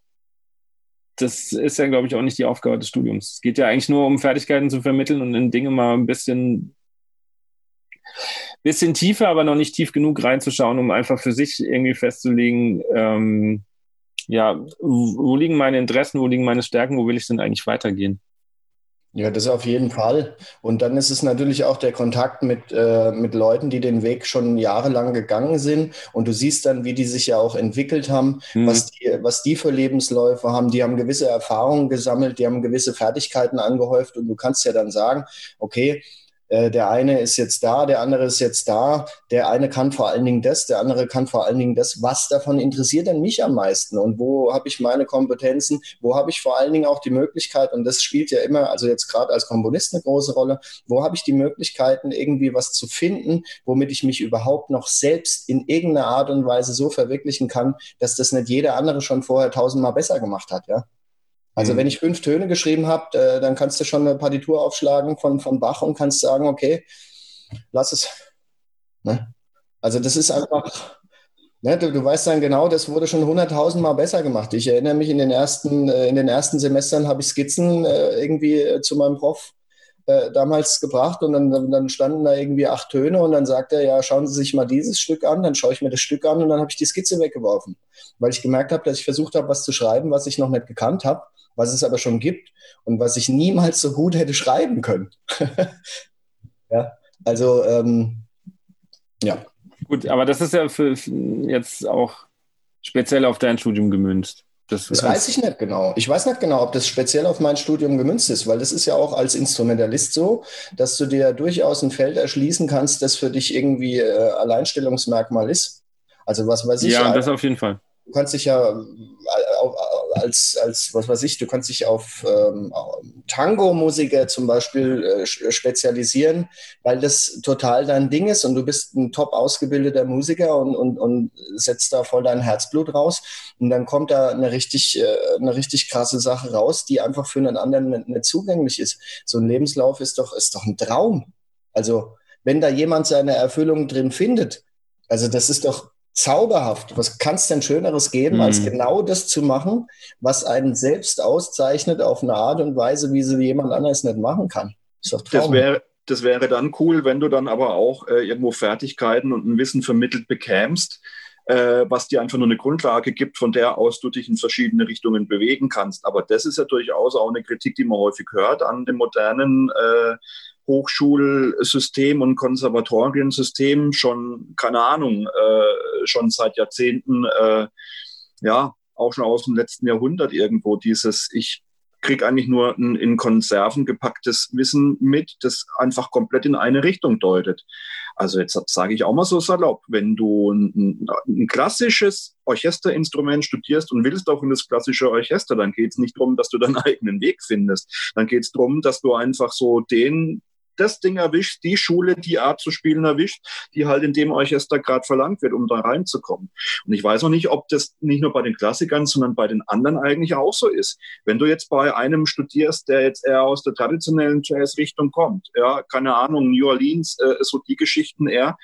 das ist ja, glaube ich, auch nicht die Aufgabe des Studiums. Es geht ja eigentlich nur um Fertigkeiten zu vermitteln und in Dinge mal ein bisschen, bisschen tiefer, aber noch nicht tief genug reinzuschauen, um einfach für sich irgendwie festzulegen, ähm, ja, wo liegen meine Interessen, wo liegen meine Stärken, wo will ich denn eigentlich weitergehen? Ja, das auf jeden Fall. Und dann ist es natürlich auch der Kontakt mit, äh, mit Leuten, die den Weg schon jahrelang gegangen sind. Und du siehst dann, wie die sich ja auch entwickelt haben, mhm. was, die, was die für Lebensläufe haben. Die haben gewisse Erfahrungen gesammelt, die haben gewisse Fertigkeiten angehäuft. Und du kannst ja dann sagen, okay, der eine ist jetzt da, der andere ist jetzt da, der eine kann vor allen Dingen das, der andere kann vor allen Dingen das. Was davon interessiert denn mich am meisten und wo habe ich meine Kompetenzen, wo habe ich vor allen Dingen auch die Möglichkeit, und das spielt ja immer, also jetzt gerade als Komponist eine große Rolle, wo habe ich die Möglichkeiten, irgendwie was zu finden, womit ich mich überhaupt noch selbst in irgendeiner Art und Weise so verwirklichen kann, dass das nicht jeder andere schon vorher tausendmal besser gemacht hat, ja. Also mhm. wenn ich fünf Töne geschrieben habe, äh, dann kannst du schon eine Partitur aufschlagen von, von Bach und kannst sagen, okay, lass es. Ne? Also das ist einfach, ne, du, du, weißt dann genau, das wurde schon hunderttausendmal besser gemacht. Ich erinnere mich, in den ersten, äh, in den ersten Semestern habe ich Skizzen äh, irgendwie äh, zu meinem Prof äh, damals gebracht und dann, dann standen da irgendwie acht Töne und dann sagt er, ja, schauen Sie sich mal dieses Stück an, dann schaue ich mir das Stück an und dann habe ich die Skizze weggeworfen, weil ich gemerkt habe, dass ich versucht habe, was zu schreiben, was ich noch nicht gekannt habe was es aber schon gibt und was ich niemals so gut hätte schreiben können. *laughs* ja, also ähm, ja. Gut, aber das ist ja für jetzt auch speziell auf dein Studium gemünzt. Das, das weiß ich nicht genau. Ich weiß nicht genau, ob das speziell auf mein Studium gemünzt ist, weil das ist ja auch als Instrumentalist so, dass du dir durchaus ein Feld erschließen kannst, das für dich irgendwie äh, Alleinstellungsmerkmal ist. Also was weiß ich. Ja, das auf jeden Fall. Du kannst dich ja äh, als, als, was weiß ich, du kannst dich auf ähm, Tango-Musiker zum Beispiel äh, spezialisieren, weil das total dein Ding ist und du bist ein top ausgebildeter Musiker und, und, und setzt da voll dein Herzblut raus. Und dann kommt da eine richtig, äh, eine richtig krasse Sache raus, die einfach für einen anderen nicht, nicht zugänglich ist. So ein Lebenslauf ist doch, ist doch ein Traum. Also, wenn da jemand seine Erfüllung drin findet, also das ist doch, zauberhaft. Was kann es denn Schöneres geben, mhm. als genau das zu machen, was einen selbst auszeichnet auf eine Art und Weise, wie sie jemand anderes nicht machen kann? Ist doch Das wäre das wäre dann cool, wenn du dann aber auch äh, irgendwo Fertigkeiten und ein Wissen vermittelt bekämst, äh, was dir einfach nur eine Grundlage gibt, von der aus du dich in verschiedene Richtungen bewegen kannst. Aber das ist ja durchaus auch eine Kritik, die man häufig hört an dem modernen äh, Hochschulsystem und Konservatoriensystem schon, keine Ahnung, äh, schon seit Jahrzehnten, äh, ja, auch schon aus dem letzten Jahrhundert irgendwo dieses, ich kriege eigentlich nur ein in Konserven gepacktes Wissen mit, das einfach komplett in eine Richtung deutet. Also jetzt sage ich auch mal so salopp, wenn du ein, ein, klassisches Orchesterinstrument studierst und willst auch in das klassische Orchester, dann geht es nicht darum, dass du deinen *laughs* eigenen Weg findest. Dann geht es darum, dass du einfach so den das Ding erwischt, die Schule, die Art zu spielen erwischt, die halt in dem Orchester gerade verlangt wird, um da reinzukommen. Und ich weiß auch nicht, ob das nicht nur bei den Klassikern, sondern bei den anderen eigentlich auch so ist. Wenn du jetzt bei einem studierst, der jetzt eher aus der traditionellen Jazz-Richtung kommt, ja, keine Ahnung, New Orleans, äh, so die Geschichten eher,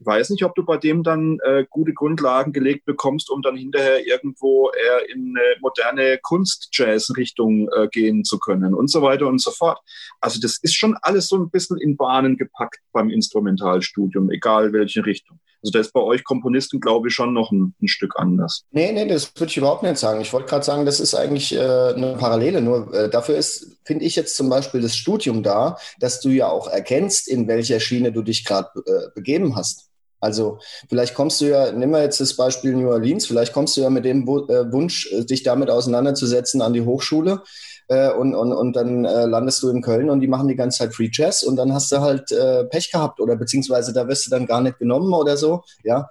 weiß nicht, ob du bei dem dann äh, gute Grundlagen gelegt bekommst, um dann hinterher irgendwo eher in eine moderne Kunst-Jazz-Richtung äh, gehen zu können und so weiter und so fort. Also das ist schon alles so ein bisschen in Bahnen gepackt beim Instrumentalstudium, egal welche Richtung. Also da ist bei euch Komponisten, glaube ich, schon noch ein, ein Stück anders. Nee, nee, das würde ich überhaupt nicht sagen. Ich wollte gerade sagen, das ist eigentlich äh, eine Parallele. Nur äh, dafür ist, finde ich jetzt zum Beispiel das Studium da, dass du ja auch erkennst, in welcher Schiene du dich gerade äh, begeben hast. Also vielleicht kommst du ja, nimm mal jetzt das Beispiel New Orleans, vielleicht kommst du ja mit dem äh, Wunsch, äh, dich damit auseinanderzusetzen an die Hochschule äh, und, und, und dann äh, landest du in Köln und die machen die ganze Zeit Free Jazz und dann hast du halt äh, Pech gehabt oder beziehungsweise da wirst du dann gar nicht genommen oder so, ja.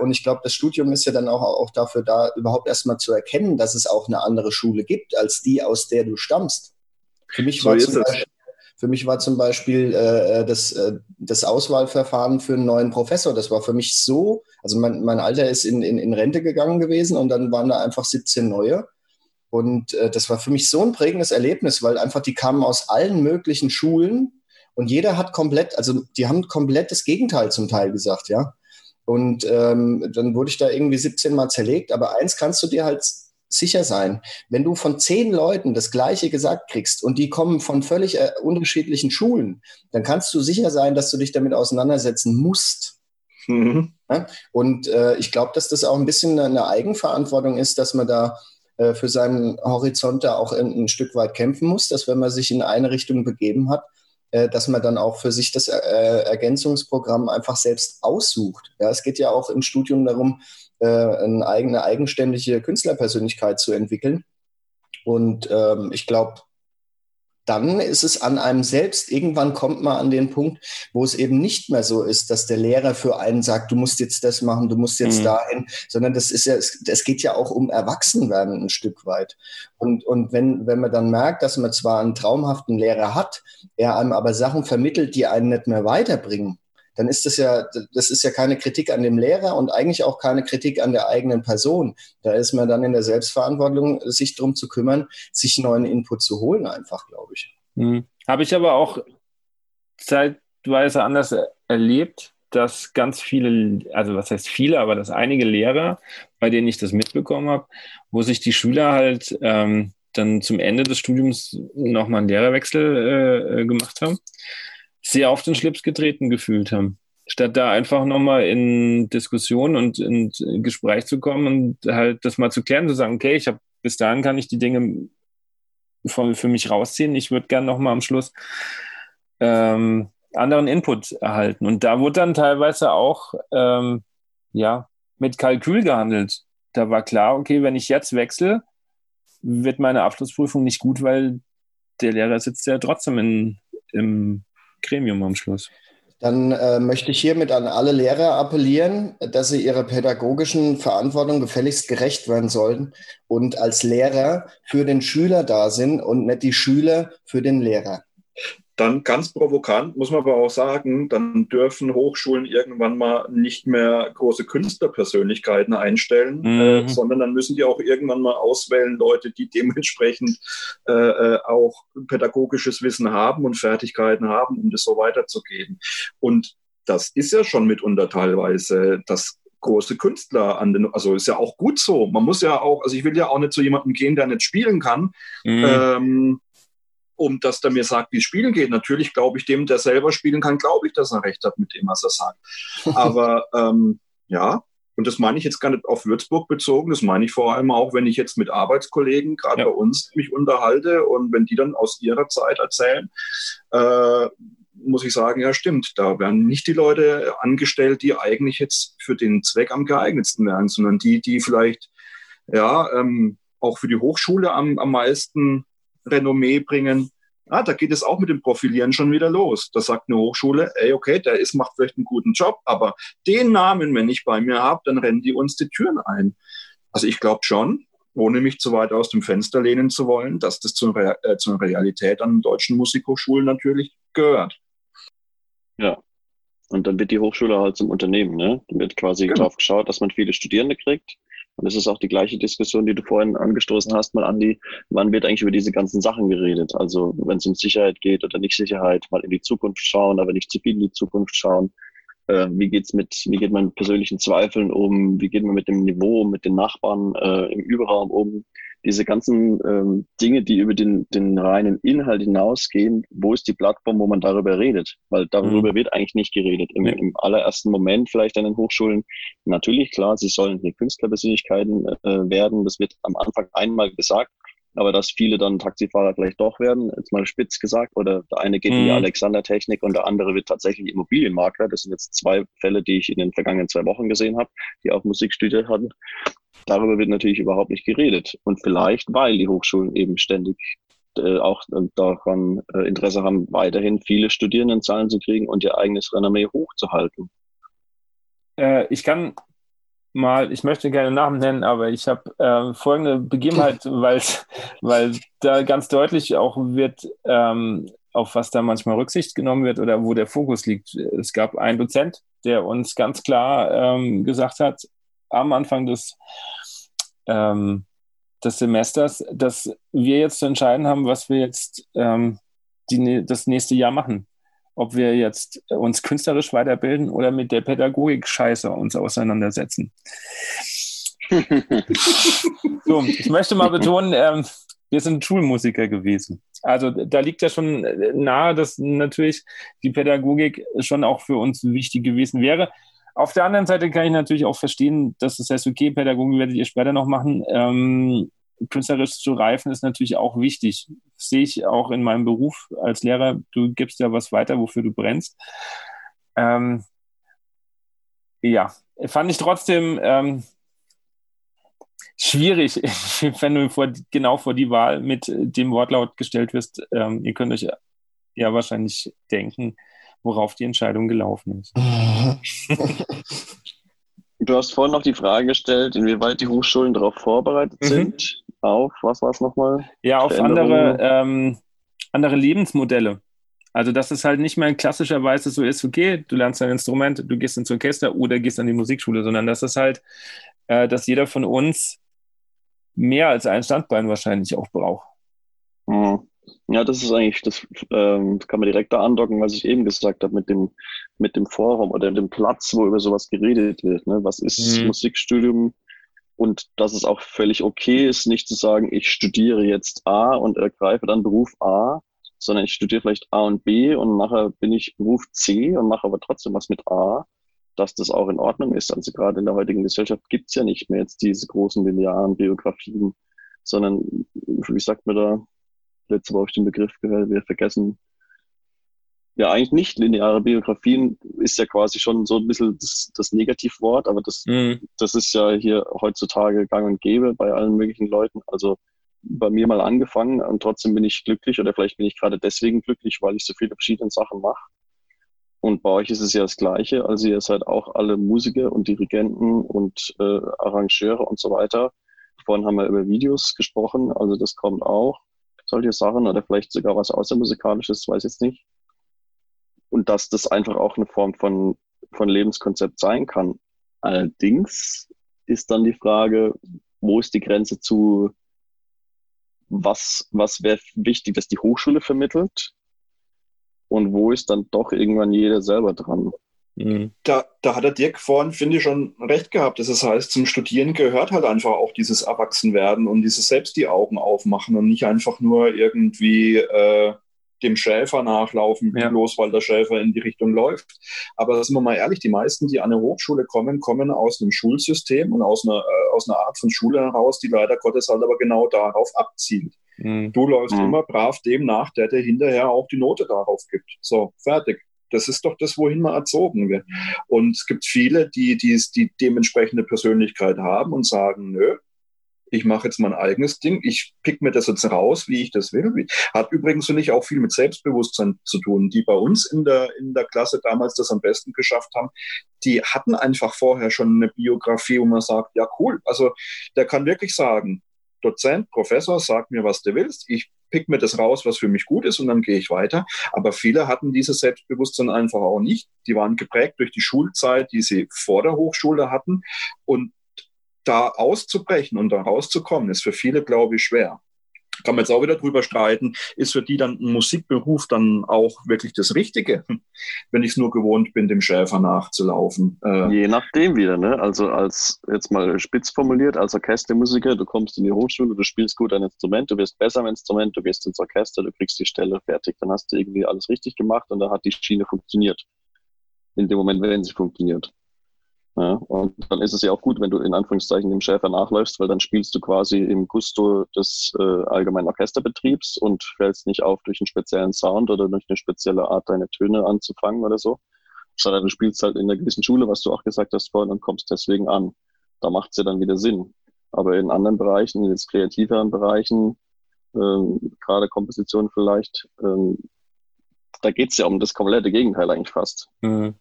Und ich glaube, das Studium ist ja dann auch, auch dafür da, überhaupt erstmal zu erkennen, dass es auch eine andere Schule gibt, als die, aus der du stammst. Für mich so war zum Beispiel, für mich war zum Beispiel äh, äh, das, äh, das Auswahlverfahren für einen neuen Professor, das war für mich so, also mein, mein Alter ist in, in, in Rente gegangen gewesen und dann waren da einfach 17 neue. Und äh, das war für mich so ein prägendes Erlebnis, weil einfach die kamen aus allen möglichen Schulen und jeder hat komplett, also die haben komplett das Gegenteil zum Teil gesagt, ja. Und ähm, dann wurde ich da irgendwie 17 Mal zerlegt. Aber eins kannst du dir halt sicher sein, wenn du von zehn Leuten das Gleiche gesagt kriegst und die kommen von völlig äh, unterschiedlichen Schulen, dann kannst du sicher sein, dass du dich damit auseinandersetzen musst. Mhm. Ja? Und äh, ich glaube, dass das auch ein bisschen eine Eigenverantwortung ist, dass man da äh, für seinen Horizont da auch ein, ein, Stück weit kämpfen muss, dass wenn man sich in eine Richtung begeben hat, äh, dass man dann auch für sich das äh, Ergänzungsprogramm einfach selbst aussucht. Ja, es geht ja auch im Studium darum, eine eigene eigenständige Künstlerpersönlichkeit zu entwickeln. Und ähm, ich glaube, dann ist es an einem selbst. Irgendwann kommt man an den Punkt, wo es eben nicht mehr so ist, dass der Lehrer für einen sagt, du musst jetzt das machen, du musst jetzt mhm. dahin, sondern das ist ja, es geht ja auch um Erwachsenwerden ein Stück weit. Und, und wenn, wenn man dann merkt, dass man zwar einen traumhaften Lehrer hat, er einem aber Sachen vermittelt, die einen nicht mehr weiterbringen, dann ist das ja, das ist ja keine Kritik an dem Lehrer und eigentlich auch keine Kritik an der eigenen Person. Da ist man dann in der Selbstverantwortung, sich darum zu kümmern, sich neuen Input zu holen, einfach, glaube ich. Mhm. Habe ich aber auch zeitweise anders erlebt, dass ganz viele, also was heißt viele, aber dass einige Lehrer, bei denen ich das mitbekommen habe, wo sich die Schüler halt ähm, dann zum Ende des Studiums nochmal einen Lehrerwechsel äh, äh gemacht haben sehr auf den Schlips getreten gefühlt haben. Statt da einfach nochmal in Diskussion und in Gespräch zu kommen und halt das mal zu klären, zu sagen, okay, ich habe bis dahin kann ich die Dinge von, für mich rausziehen. Ich würde gerne nochmal am Schluss ähm, anderen Input erhalten. Und da wurde dann teilweise auch ähm, ja, mit Kalkül gehandelt. Da war klar, okay, wenn ich jetzt wechsle, wird meine Abschlussprüfung nicht gut, weil der Lehrer sitzt ja trotzdem in, im Gremium am Schluss. Dann äh, möchte ich hiermit an alle Lehrer appellieren, dass sie ihrer pädagogischen Verantwortung gefälligst gerecht werden sollen und als Lehrer für den Schüler da sind und nicht die Schüler für den Lehrer. Dann ganz provokant muss man aber auch sagen, dann dürfen Hochschulen irgendwann mal nicht mehr große Künstlerpersönlichkeiten einstellen, mhm. äh, sondern dann müssen die auch irgendwann mal auswählen, Leute, die dementsprechend äh, äh, auch pädagogisches Wissen haben und Fertigkeiten haben, um das so weiterzugeben. Und das ist ja schon mitunter teilweise das große Künstler an den, also ist ja auch gut so. Man muss ja auch, also ich will ja auch nicht zu jemandem gehen, der nicht spielen kann. Mhm. Ähm, um dass der mir sagt, wie es spielen geht. Natürlich glaube ich dem, der selber spielen kann, glaube ich, dass er recht hat mit dem, was er sagt. *laughs* Aber ähm, ja, und das meine ich jetzt gar nicht auf Würzburg bezogen, das meine ich vor allem auch, wenn ich jetzt mit Arbeitskollegen, gerade ja. bei uns, mich unterhalte und wenn die dann aus ihrer Zeit erzählen, äh, muss ich sagen, ja stimmt, da werden nicht die Leute angestellt, die eigentlich jetzt für den Zweck am geeignetsten wären, sondern die, die vielleicht ja ähm, auch für die Hochschule am, am meisten Renommee bringen. Ah, da geht es auch mit dem Profilieren schon wieder los. Da sagt eine Hochschule, ey, okay, der ist, macht vielleicht einen guten Job, aber den Namen, wenn ich bei mir habe, dann rennen die uns die Türen ein. Also ich glaube schon, ohne mich zu weit aus dem Fenster lehnen zu wollen, dass das zur, Re äh, zur Realität an deutschen Musikhochschulen natürlich gehört. Ja. Und dann wird die Hochschule halt zum Unternehmen, ne? Dann wird quasi genau. darauf geschaut, dass man viele Studierende kriegt, und es ist auch die gleiche Diskussion, die du vorhin angestoßen hast, mal Andi. Wann wird eigentlich über diese ganzen Sachen geredet? Also wenn es um Sicherheit geht oder nicht Sicherheit, mal in die Zukunft schauen, aber nicht zu viel in die Zukunft schauen. Äh, wie geht's mit, wie geht man mit persönlichen Zweifeln um? Wie geht man mit dem Niveau, mit den Nachbarn äh, im Überraum um? Diese ganzen ähm, Dinge, die über den, den reinen Inhalt hinausgehen, wo ist die Plattform, wo man darüber redet? Weil darüber mhm. wird eigentlich nicht geredet. Im, Im, allerersten Moment vielleicht an den Hochschulen. Natürlich, klar, sie sollen hier Künstlerpersönlichkeiten äh, werden. Das wird am Anfang einmal gesagt. Aber dass viele dann Taxifahrer vielleicht doch werden, jetzt mal spitz gesagt, oder der eine geht mhm. in die mhm. Alexander-Technik und der andere wird tatsächlich Immobilienmakler. Das sind jetzt zwei Fälle, die ich in den vergangenen zwei Wochen gesehen habe, die auch Musik studiert hatten. Darüber wird natürlich überhaupt nicht geredet. Und vielleicht, weil die Hochschulen eben ständig äh, auch daran äh, Interesse haben, weiterhin viele Studierendenzahlen zu kriegen und ihr eigenes Renommee hochzuhalten. Äh, ich kann mal, ich möchte gerne Namen nennen, aber ich habe äh, folgende Begebenheit, *laughs* weil da ganz deutlich auch wird, ähm, auf was da manchmal Rücksicht genommen wird oder wo der Fokus liegt. Es gab einen Dozent, der uns ganz klar ähm, gesagt hat, am Anfang des, ähm, des Semesters, dass wir jetzt zu entscheiden haben, was wir jetzt ähm, die, das nächste Jahr machen. Ob wir jetzt uns künstlerisch weiterbilden oder mit der Pädagogik Scheiße uns auseinandersetzen. *laughs* so, ich möchte mal betonen, ähm, wir sind Schulmusiker gewesen. Also da liegt ja schon nahe, dass natürlich die Pädagogik schon auch für uns wichtig gewesen wäre. Auf der anderen Seite kann ich natürlich auch verstehen, dass das heißt, okay, Pädagogik werdet ihr später noch machen. Ähm, künstlerisch zu reifen ist natürlich auch wichtig. Das sehe ich auch in meinem Beruf als Lehrer. Du gibst ja was weiter, wofür du brennst. Ähm, ja, fand ich trotzdem, ähm, schwierig, *laughs* wenn du vor, genau vor die Wahl mit dem Wortlaut gestellt wirst. Ähm, ihr könnt euch ja wahrscheinlich denken, worauf die Entscheidung gelaufen ist. Du hast vorhin noch die Frage gestellt, inwieweit die Hochschulen darauf vorbereitet mhm. sind. Auf, was war es nochmal? Ja, auf andere, ähm, andere Lebensmodelle. Also, dass es halt nicht mehr klassischerweise so ist, okay, du lernst ein Instrument, du gehst ins Orchester oder gehst an die Musikschule, sondern dass es halt, äh, dass jeder von uns mehr als ein Standbein wahrscheinlich auch braucht. Mhm. Ja, das ist eigentlich, das ähm, kann man direkt da andocken, was ich eben gesagt habe, mit dem, mit dem Forum oder dem Platz, wo über sowas geredet wird. Ne? Was ist mhm. Musikstudium? Und dass es auch völlig okay ist, nicht zu sagen, ich studiere jetzt A und ergreife dann Beruf A, sondern ich studiere vielleicht A und B und nachher bin ich Beruf C und mache aber trotzdem was mit A, dass das auch in Ordnung ist. Also gerade in der heutigen Gesellschaft gibt's ja nicht mehr jetzt diese großen linearen Biografien, sondern, wie sagt man da, letzte Woche ich den Begriff gehört, wir vergessen. Ja, eigentlich nicht lineare Biografien ist ja quasi schon so ein bisschen das, das Negativwort, aber das, mhm. das ist ja hier heutzutage gang und gäbe bei allen möglichen Leuten. Also bei mir mal angefangen und trotzdem bin ich glücklich oder vielleicht bin ich gerade deswegen glücklich, weil ich so viele verschiedene Sachen mache. Und bei euch ist es ja das Gleiche. Also ihr seid auch alle Musiker und Dirigenten und äh, Arrangeure und so weiter. Vorhin haben wir über Videos gesprochen, also das kommt auch solche Sachen oder vielleicht sogar was Außermusikalisches, weiß jetzt nicht. Und dass das einfach auch eine Form von, von Lebenskonzept sein kann. Allerdings ist dann die Frage, wo ist die Grenze zu, was, was wäre wichtig, dass die Hochschule vermittelt und wo ist dann doch irgendwann jeder selber dran. Mhm. Da, da hat der Dirk vorhin, finde ich, schon recht gehabt. Das heißt, zum Studieren gehört halt einfach auch dieses Erwachsenwerden und dieses selbst die Augen aufmachen und nicht einfach nur irgendwie äh, dem Schäfer nachlaufen, ja. bloß weil der Schäfer in die Richtung läuft. Aber sind wir mal ehrlich, die meisten, die an eine Hochschule kommen, kommen aus einem Schulsystem und aus einer, äh, aus einer Art von Schule heraus, die leider Gottes halt aber genau darauf abzielt. Mhm. Du läufst mhm. immer brav dem nach, der dir hinterher auch die Note darauf gibt. So, fertig. Das ist doch das, wohin man erzogen wird. Und es gibt viele, die, die, die dementsprechende Persönlichkeit haben und sagen, nö, ich mache jetzt mein eigenes Ding, ich pick mir das jetzt raus, wie ich das will. Hat übrigens nicht auch viel mit Selbstbewusstsein zu tun. Die bei uns in der, in der Klasse damals das am besten geschafft haben, die hatten einfach vorher schon eine Biografie, wo man sagt, ja cool, also der kann wirklich sagen, Dozent, Professor, sag mir, was du willst. Ich pick mir das raus, was für mich gut ist und dann gehe ich weiter. Aber viele hatten dieses Selbstbewusstsein einfach auch nicht. Die waren geprägt durch die Schulzeit, die sie vor der Hochschule hatten. Und da auszubrechen und da rauszukommen, ist für viele, glaube ich, schwer kann man jetzt auch wieder drüber streiten, ist für die dann ein Musikberuf dann auch wirklich das Richtige, *laughs* wenn ich es nur gewohnt bin, dem Schäfer nachzulaufen. Äh Je nachdem wieder, ne? Also als jetzt mal spitz formuliert, als Orchestermusiker, du kommst in die Hochschule, du spielst gut ein Instrument, du wirst besser am Instrument, du gehst ins Orchester, du kriegst die Stelle fertig, dann hast du irgendwie alles richtig gemacht und da hat die Schiene funktioniert. In dem Moment, wenn sie funktioniert. Ja, und dann ist es ja auch gut, wenn du in Anführungszeichen dem Schäfer nachläufst, weil dann spielst du quasi im Gusto des äh, allgemeinen Orchesterbetriebs und fällst nicht auf durch einen speziellen Sound oder durch eine spezielle Art, deine Töne anzufangen oder so, sondern du spielst halt in einer gewissen Schule, was du auch gesagt hast vorhin, und kommst deswegen an. Da macht es ja dann wieder Sinn. Aber in anderen Bereichen, in jetzt kreativeren Bereichen, ähm, gerade Komposition vielleicht, ähm, da geht's ja um das komplette Gegenteil eigentlich fast. Mhm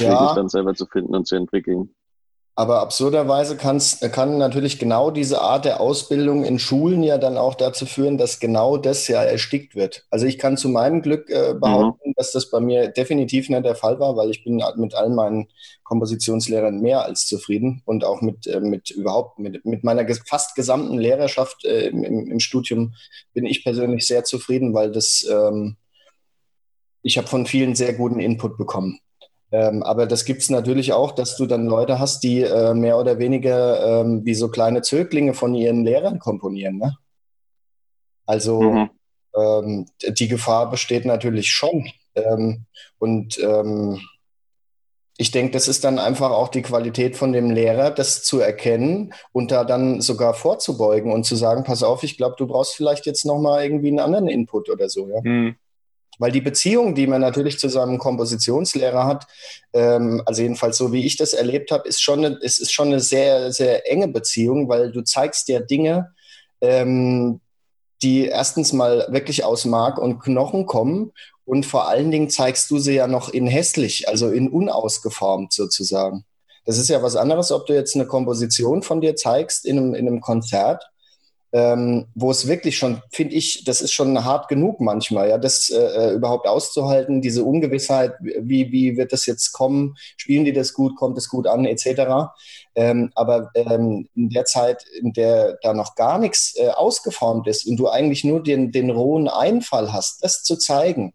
ja, wirklich dann selber zu finden und zu entwickeln. Aber absurderweise kann natürlich genau diese Art der Ausbildung in Schulen ja dann auch dazu führen, dass genau das ja erstickt wird. Also ich kann zu meinem Glück äh, behaupten, mhm. dass das bei mir definitiv nicht der Fall war, weil ich bin mit allen meinen Kompositionslehrern mehr als zufrieden und auch mit, äh, mit überhaupt, mit, mit meiner fast gesamten Lehrerschaft äh, im, im, Studium bin ich persönlich sehr zufrieden, weil das, ähm, ich habe von vielen sehr guten Input bekommen. Ähm, aber das gibt es natürlich auch, dass du dann Leute hast, die äh, mehr oder weniger ähm, wie so kleine Zöglinge von ihren Lehrern komponieren. Ne? Also mhm. ähm, die Gefahr besteht natürlich schon. Ähm, und ähm, ich denke, das ist dann einfach auch die Qualität von dem Lehrer, das zu erkennen und da dann sogar vorzubeugen und zu sagen, pass auf, ich glaube, du brauchst vielleicht jetzt nochmal irgendwie einen anderen Input oder so. Ja? Mhm. Weil die Beziehung, die man natürlich zu seinem Kompositionslehrer hat, ähm, also jedenfalls so wie ich das erlebt habe, ist schon eine, ist, schon eine sehr, sehr enge Beziehung, weil du zeigst dir Dinge, ähm, die erstens mal wirklich aus Mark und Knochen kommen und vor allen Dingen zeigst du sie ja noch in hässlich, also in unausgeformt sozusagen. Das ist ja was anderes, ob du jetzt eine Komposition von dir zeigst in einem, in einem Konzert ähm, wo es wirklich schon, finde ich, das ist schon hart genug manchmal, ja, das äh, äh, überhaupt auszuhalten, diese Ungewissheit, wie, wie wird das jetzt kommen, spielen die das gut, kommt es gut an, etc. Ähm, aber ähm, in der Zeit, in der da noch gar nichts äh, ausgeformt ist und du eigentlich nur den, den rohen Einfall hast, das zu zeigen,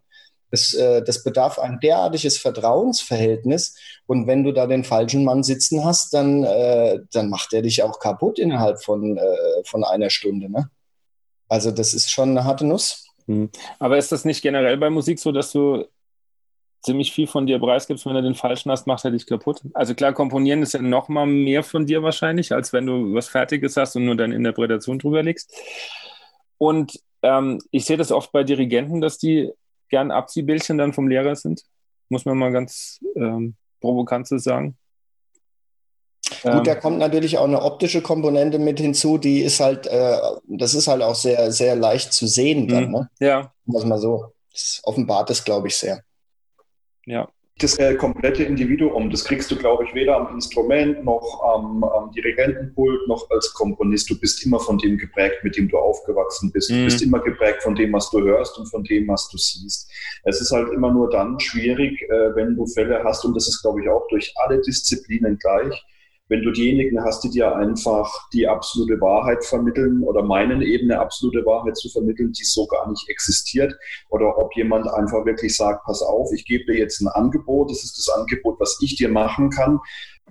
das, äh, das bedarf ein derartiges Vertrauensverhältnis. Und wenn du da den falschen Mann sitzen hast, dann, äh, dann macht er dich auch kaputt innerhalb von, äh, von einer Stunde. Ne? Also das ist schon eine harte Nuss. Hm. Aber ist das nicht generell bei Musik so, dass du ziemlich viel von dir preisgibst, wenn du den falschen hast, macht er dich kaputt? Also klar, komponieren ist ja noch mal mehr von dir wahrscheinlich, als wenn du was Fertiges hast und nur deine Interpretation drüber legst. Und ähm, ich sehe das oft bei Dirigenten, dass die gern Abziehbildchen dann vom Lehrer sind. Muss man mal ganz ähm, provokant so sagen. Gut, da ähm, kommt natürlich auch eine optische Komponente mit hinzu, die ist halt, äh, das ist halt auch sehr, sehr leicht zu sehen dann, mhm. ne? Ja. Was mal so. Das offenbart es, glaube ich, sehr. Ja das äh, komplette Individuum, das kriegst du, glaube ich, weder am Instrument noch am, am, Dirigentenpult noch als Komponist. Du bist immer von dem geprägt, mit dem du aufgewachsen bist. Mhm. Du bist immer geprägt von dem, was du hörst und von dem, was du siehst. Es ist halt immer nur dann schwierig, äh, wenn du Fälle hast, und das ist, glaube ich, auch durch alle Disziplinen gleich, wenn du diejenigen hast, die dir einfach die absolute Wahrheit vermitteln oder meinen eben eine absolute Wahrheit zu vermitteln, die so gar nicht existiert, oder ob jemand einfach wirklich sagt, pass auf, ich gebe dir jetzt ein Angebot, das ist das Angebot, was ich dir machen kann.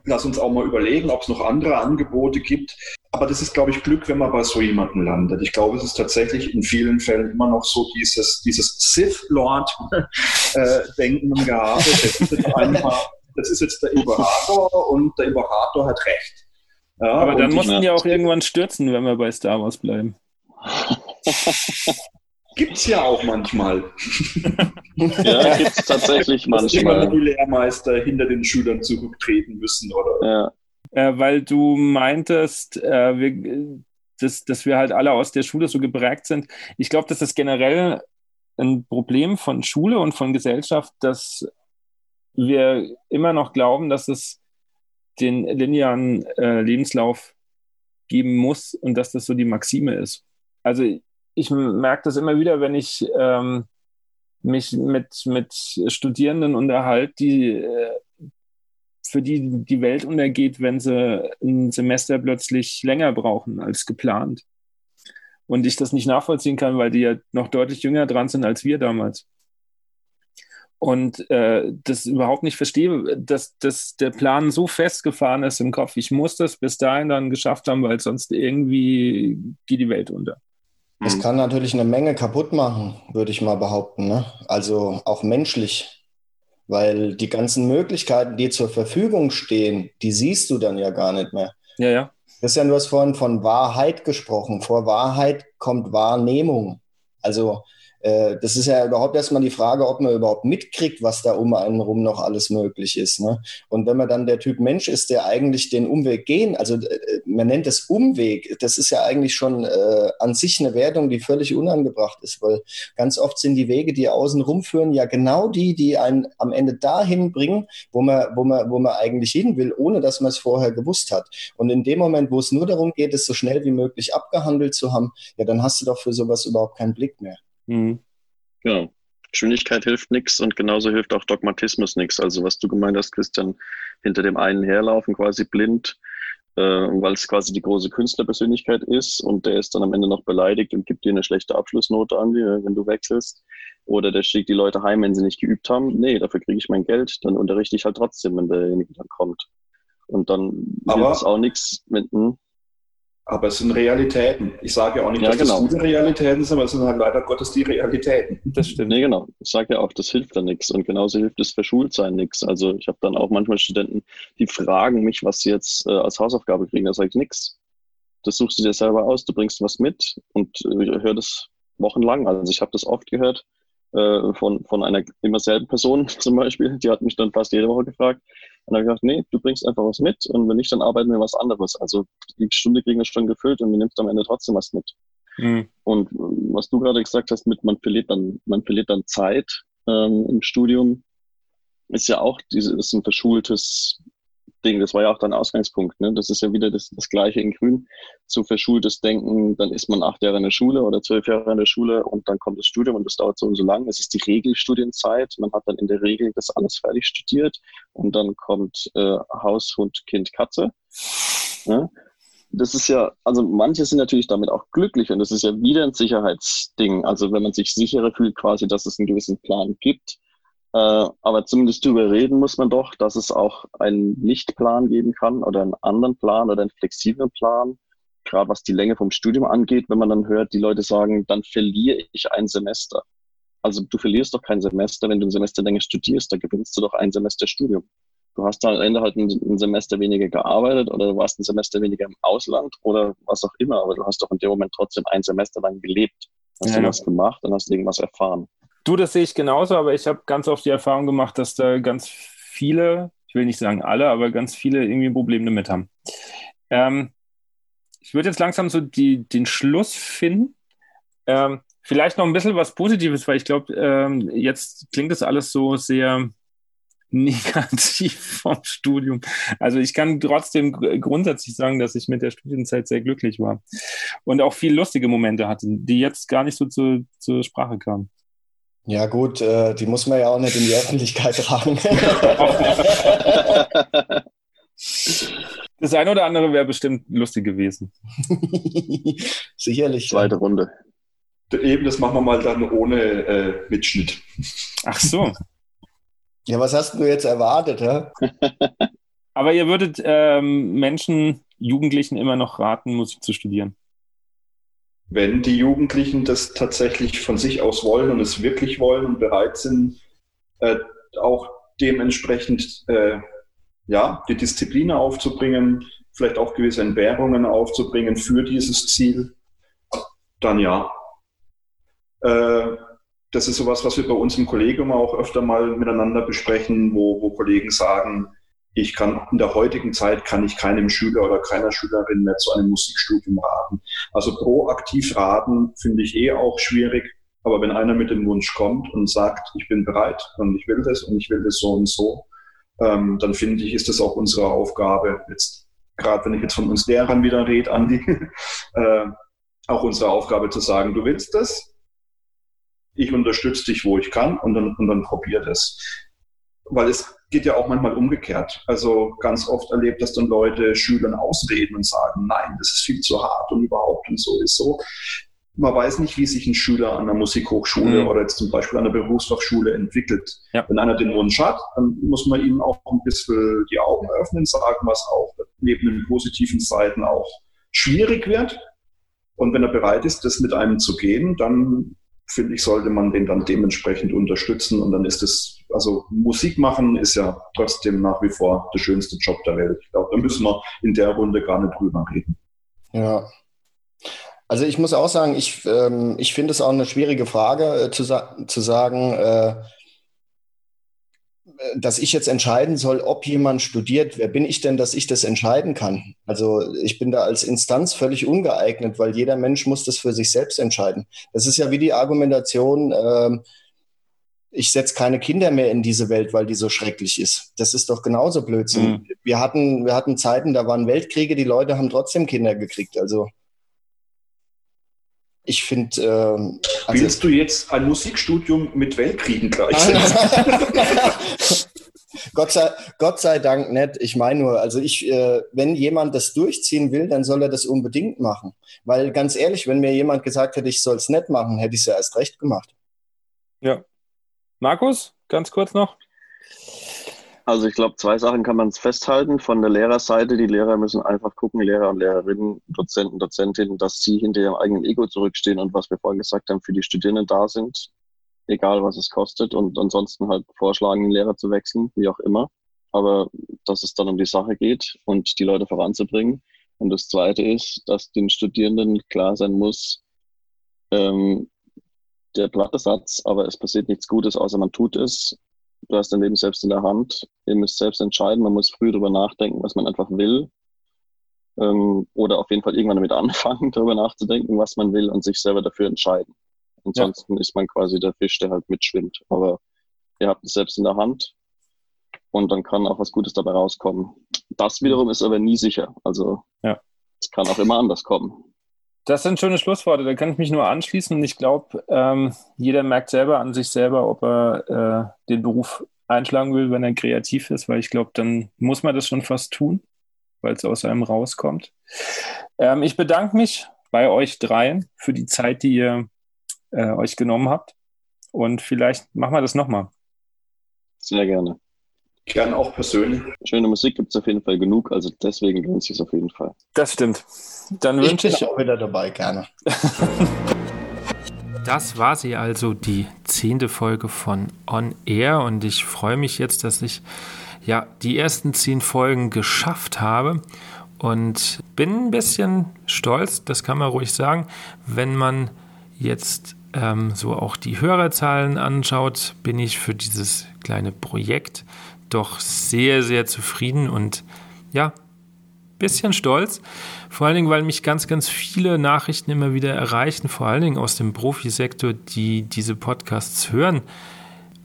Lass uns auch mal überlegen, ob es noch andere Angebote gibt. Aber das ist, glaube ich, Glück, wenn man bei so jemandem landet. Ich glaube, es ist tatsächlich in vielen Fällen immer noch so dieses, dieses Sith-Lord-Denken äh, und Gehabe. Ist einfach das ist jetzt der Imperator und der Imperator hat recht. Ja, Aber dann mussten die auch irgendwann stürzen, wenn wir bei Star Wars bleiben. *laughs* Gibt's ja auch manchmal. *laughs* ja, gibt's tatsächlich manchmal. Dass immer die Lehrmeister hinter den Schülern zurücktreten müssen, oder? Ja. Äh, weil du meintest, äh, wir, dass, dass wir halt alle aus der Schule so geprägt sind. Ich glaube, das ist generell ein Problem von Schule und von Gesellschaft, dass wir immer noch glauben, dass es den linearen äh, Lebenslauf geben muss und dass das so die Maxime ist. Also ich merke das immer wieder, wenn ich ähm, mich mit, mit Studierenden unterhalte, die äh, für die die Welt untergeht, wenn sie ein Semester plötzlich länger brauchen als geplant. Und ich das nicht nachvollziehen kann, weil die ja noch deutlich jünger dran sind als wir damals und äh, das überhaupt nicht verstehe, dass, dass der Plan so festgefahren ist im Kopf. Ich muss das bis dahin dann geschafft haben, weil sonst irgendwie geht die Welt unter. Es mhm. kann natürlich eine Menge kaputt machen, würde ich mal behaupten. Ne? Also auch menschlich, weil die ganzen Möglichkeiten, die zur Verfügung stehen, die siehst du dann ja gar nicht mehr. Ja, ja. Christian, du hast vorhin von Wahrheit gesprochen. Vor Wahrheit kommt Wahrnehmung. Also äh, das ist ja überhaupt erstmal die Frage, ob man überhaupt mitkriegt, was da um einen rum noch alles möglich ist. Ne? Und wenn man dann der Typ Mensch ist, der eigentlich den Umweg gehen, also äh, man nennt es Umweg, das ist ja eigentlich schon äh, an sich eine Wertung, die völlig unangebracht ist, weil ganz oft sind die Wege, die außen rumführen, ja genau die, die einen am Ende dahin bringen, wo man, wo man, wo man eigentlich hin will, ohne dass man es vorher gewusst hat. Und in dem Moment, wo es nur darum geht, es so schnell wie möglich abgehandelt zu haben, ja, dann hast du doch für sowas überhaupt keinen Blick mehr. Mhm. Genau. Geschwindigkeit hilft nichts und genauso hilft auch Dogmatismus nichts. Also was du gemeint hast, Christian, hinter dem einen herlaufen quasi blind, äh, weil es quasi die große Künstlerpersönlichkeit ist und der ist dann am Ende noch beleidigt und gibt dir eine schlechte Abschlussnote an, wenn du wechselst. Oder der schickt die Leute heim, wenn sie nicht geübt haben. Nee, dafür kriege ich mein Geld. Dann unterrichte ich halt trotzdem, wenn derjenige dann kommt. Und dann hilft es auch nichts mit. Hm? Aber es sind Realitäten. Ich sage ja auch nicht, ja, dass genau. das gute Realitäten sind, aber es sind halt leider Gottes die Realitäten. Das stimmt. Nee, genau. Ich sage ja auch, das hilft da nichts. Und genauso hilft das Verschultsein nichts. Also ich habe dann auch manchmal Studenten, die fragen mich, was sie jetzt äh, als Hausaufgabe kriegen. Da sage ich nichts. Das suchst du dir selber aus, du bringst was mit und äh, hör das wochenlang. Also ich habe das oft gehört. äh, von, von einer immer selben Person *laughs* zum Beispiel. Die hat mich dann fast jede Woche gefragt. Und dann habe ich gesagt, nee, du bringst einfach was mit und wenn nicht, dann arbeiten wir was anderes. Also die Stunde kriegen wir schon gefüllt und du nimmst am Ende trotzdem was mit. Mhm. Und was du gerade gesagt hast, mit man verliert dann, man verliert dann Zeit ähm, im Studium, ist ja auch dieses, ist ein verschultes Ding. Das war ja auch dein Ausgangspunkt. Ne? Das ist ja wieder das, das Gleiche in Grün. Zu verschultes Denken, dann ist man acht Jahre in der Schule oder zwölf Jahre in der Schule und dann kommt das Studium und das dauert so und so lang. Es ist die Regelstudienzeit. Man hat dann in der Regel das alles fertig studiert und dann kommt äh, Haus, Hund, Kind, Katze. Ne? das ist ja, also manche sind natürlich damit auch glücklich und das ist ja wieder ein Sicherheitsding. Also wenn man sich sicherer fühlt quasi, dass es einen gewissen Plan gibt, aber zumindest darüber reden muss man doch, dass es auch einen Nichtplan geben kann oder einen anderen Plan oder einen flexiblen Plan, gerade was die Länge vom Studium angeht, wenn man dann hört, die Leute sagen, dann verliere ich ein Semester. Also du verlierst doch kein Semester, wenn du ein Semester länger studierst, da gewinnst du doch ein Semester Studium. Du hast dann am Ende halt ein, Semester weniger gearbeitet oder du warst ein Semester weniger im Ausland oder was auch immer, aber du hast doch in dem Moment trotzdem ein Semester lang gelebt. Hast ja. du was gemacht und hast irgendwas erfahren. Du, das sehe ich genauso, aber ich habe ganz oft die Erfahrung gemacht, dass da ganz viele, ich will nicht sagen alle, aber ganz viele irgendwie ein Problem damit haben. Ähm, ich würde jetzt langsam so die, den Schluss finden. Ähm, vielleicht noch ein bisschen was Positives, weil ich glaube, ähm, jetzt klingt das alles so sehr *laughs* negativ vom Studium. Also ich kann trotzdem grundsätzlich sagen, dass ich mit der Studienzeit sehr glücklich war und auch viele lustige Momente hatte, die jetzt gar nicht so zu, zur Sprache kamen. Ja gut, äh, die muss man ja auch nicht in die Öffentlichkeit *laughs* tragen. das eine oder andere wäre bestimmt lustig gewesen. *laughs* Sicherlich. Zweite ja. Runde. Eben, das machen wir mal dann ohne äh, Mitschnitt. Ach so. Ja, was hast du jetzt erwartet? Hä? *laughs* Aber ihr würdet ähm, Menschen, Jugendlichen immer noch raten, Musik zu studieren? Wenn die Jugendlichen das tatsächlich von sich aus wollen und es wirklich wollen und bereit sind, äh, auch dementsprechend äh, ja, die Disziplin aufzubringen, vielleicht auch gewisse Entbehrungen aufzubringen für dieses Ziel, dann ja. Äh, das ist sowas, was wir bei uns im Kollegium auch öfter mal miteinander besprechen, wo, wo Kollegen sagen, ich kann in der heutigen Zeit kann ich keinem Schüler oder keiner Schülerin mehr zu einem Musikstudium raten. Also proaktiv raten finde ich eh auch schwierig. Aber wenn einer mit dem Wunsch kommt und sagt, ich bin bereit und ich will das und ich will das so und so, ähm, dann finde ich, ist das auch unsere Aufgabe, jetzt gerade wenn ich jetzt von uns Lehrern wieder rede, Andi, *laughs* äh, auch unsere Aufgabe zu sagen, du willst das, ich unterstütze dich, wo ich kann und dann, und dann probier das. Weil es geht ja auch manchmal umgekehrt. Also ganz oft erlebt, dass dann Leute Schülern ausreden und sagen, nein, das ist viel zu hart und überhaupt und so ist so. Man weiß nicht, wie sich ein Schüler an einer Musikhochschule mhm. oder jetzt zum Beispiel an einer Berufsfachschule entwickelt. Ja. Wenn einer den Wunsch hat, dann muss man ihm auch ein bisschen die Augen öffnen, sagen, was auch neben den positiven Seiten auch schwierig wird. Und wenn er bereit ist, das mit einem zu gehen, dann finde ich, sollte man den dann dementsprechend unterstützen. Und dann ist es, also Musik machen ist ja trotzdem nach wie vor der schönste Job der Welt. Ich glaube, da müssen wir in der Runde gar nicht drüber reden. Ja. Also ich muss auch sagen, ich, ähm, ich finde es auch eine schwierige Frage äh, zu, sa zu sagen, äh, dass ich jetzt entscheiden soll, ob jemand studiert, wer bin ich denn, dass ich das entscheiden kann? Also ich bin da als Instanz völlig ungeeignet, weil jeder Mensch muss das für sich selbst entscheiden. Das ist ja wie die Argumentation, äh, ich setze keine Kinder mehr in diese Welt, weil die so schrecklich ist. Das ist doch genauso Blödsinn. Mhm. Wir, hatten, wir hatten Zeiten, da waren Weltkriege, die Leute haben trotzdem Kinder gekriegt. Also ich finde. Ähm, also Willst du jetzt ein Musikstudium mit Weltkriegen gleichsetzen? *laughs* Gott sei, Gott sei Dank nicht. Ich meine nur, also ich, äh, wenn jemand das durchziehen will, dann soll er das unbedingt machen. Weil ganz ehrlich, wenn mir jemand gesagt hätte, ich soll es nicht machen, hätte ich es ja erst recht gemacht. Ja. Markus, ganz kurz noch. Also ich glaube, zwei Sachen kann man festhalten. Von der Lehrerseite, die Lehrer müssen einfach gucken, Lehrer und Lehrerinnen, Dozenten, Dozentinnen, dass sie hinter ihrem eigenen Ego zurückstehen und was wir vorhin gesagt haben, für die Studierenden da sind, egal was es kostet. Und ansonsten halt vorschlagen, den Lehrer zu wechseln, wie auch immer. Aber dass es dann um die Sache geht und die Leute voranzubringen. Und das Zweite ist, dass den Studierenden klar sein muss, ähm, der platte Satz, aber es passiert nichts Gutes, außer man tut es. Du hast dein Leben selbst in der Hand. Ihr müsst selbst entscheiden. Man muss früh darüber nachdenken, was man einfach will. Ähm, oder auf jeden Fall irgendwann damit *laughs* anfangen, darüber nachzudenken, was man will und sich selber dafür entscheiden. Ansonsten ja. ist man quasi der Fisch, der halt mitschwimmt. Aber ihr habt es selbst in der Hand und dann kann auch was Gutes dabei rauskommen. Das wiederum ist aber nie sicher. Also ja. es kann auch immer anders kommen. Das sind schöne Schlussworte, da kann ich mich nur anschließen. Ich glaube, ähm, jeder merkt selber an sich selber, ob er äh, den Beruf einschlagen will, wenn er kreativ ist, weil ich glaube, dann muss man das schon fast tun, weil es aus einem rauskommt. Ähm, ich bedanke mich bei euch dreien für die Zeit, die ihr äh, euch genommen habt. Und vielleicht machen wir das nochmal. Sehr gerne. Gern auch persönlich. Schöne Musik gibt es auf jeden Fall genug, also deswegen lohnt es sich auf jeden Fall. Das stimmt. Dann ich wünsche ich auch wieder dabei, gerne. *laughs* Das war sie also, die zehnte Folge von On Air und ich freue mich jetzt, dass ich ja die ersten zehn Folgen geschafft habe und bin ein bisschen stolz, das kann man ruhig sagen, wenn man jetzt ähm, so auch die Hörerzahlen anschaut, bin ich für dieses kleine Projekt doch sehr, sehr zufrieden und ja, bisschen stolz. Vor allen Dingen, weil mich ganz, ganz viele Nachrichten immer wieder erreichen, vor allen Dingen aus dem Profisektor, die diese Podcasts hören.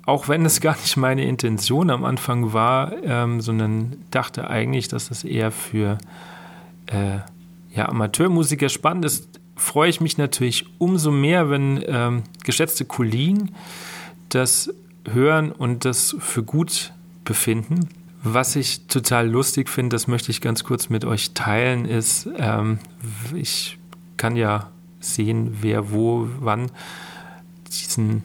Auch wenn es *laughs* gar nicht meine Intention am Anfang war, ähm, sondern dachte eigentlich, dass das eher für äh, ja, Amateurmusiker spannend ist, freue ich mich natürlich umso mehr, wenn ähm, geschätzte Kollegen das hören und das für gut befinden. Was ich total lustig finde, das möchte ich ganz kurz mit euch teilen, ist, ähm, ich kann ja sehen, wer wo, wann diesen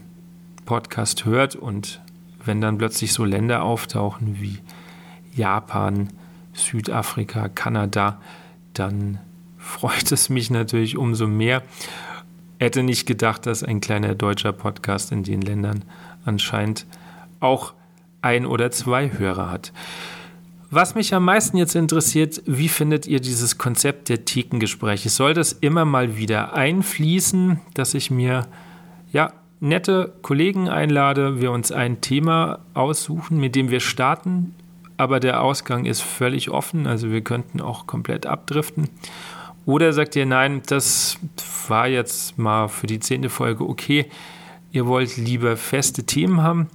Podcast hört und wenn dann plötzlich so Länder auftauchen wie Japan, Südafrika, Kanada, dann freut es mich natürlich umso mehr. Hätte nicht gedacht, dass ein kleiner deutscher Podcast in den Ländern anscheinend auch ein oder zwei Hörer hat. Was mich am meisten jetzt interessiert, wie findet ihr dieses Konzept der Thekengespräche? Soll das immer mal wieder einfließen, dass ich mir ja nette Kollegen einlade, wir uns ein Thema aussuchen, mit dem wir starten, aber der Ausgang ist völlig offen, also wir könnten auch komplett abdriften. Oder sagt ihr, nein, das war jetzt mal für die zehnte Folge okay, ihr wollt lieber feste Themen haben,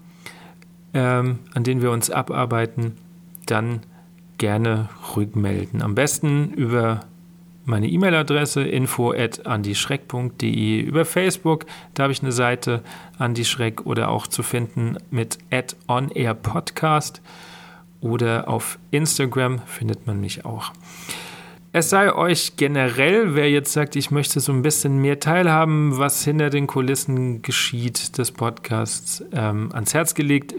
ähm, an denen wir uns abarbeiten, dann gerne rückmelden. Am besten über meine E-Mail-Adresse info@andischreck.de über Facebook, da habe ich eine Seite Andi Schreck oder auch zu finden mit @onairpodcast oder auf Instagram findet man mich auch. Es sei euch generell, wer jetzt sagt, ich möchte so ein bisschen mehr teilhaben, was hinter den Kulissen geschieht des Podcasts, ähm, ans Herz gelegt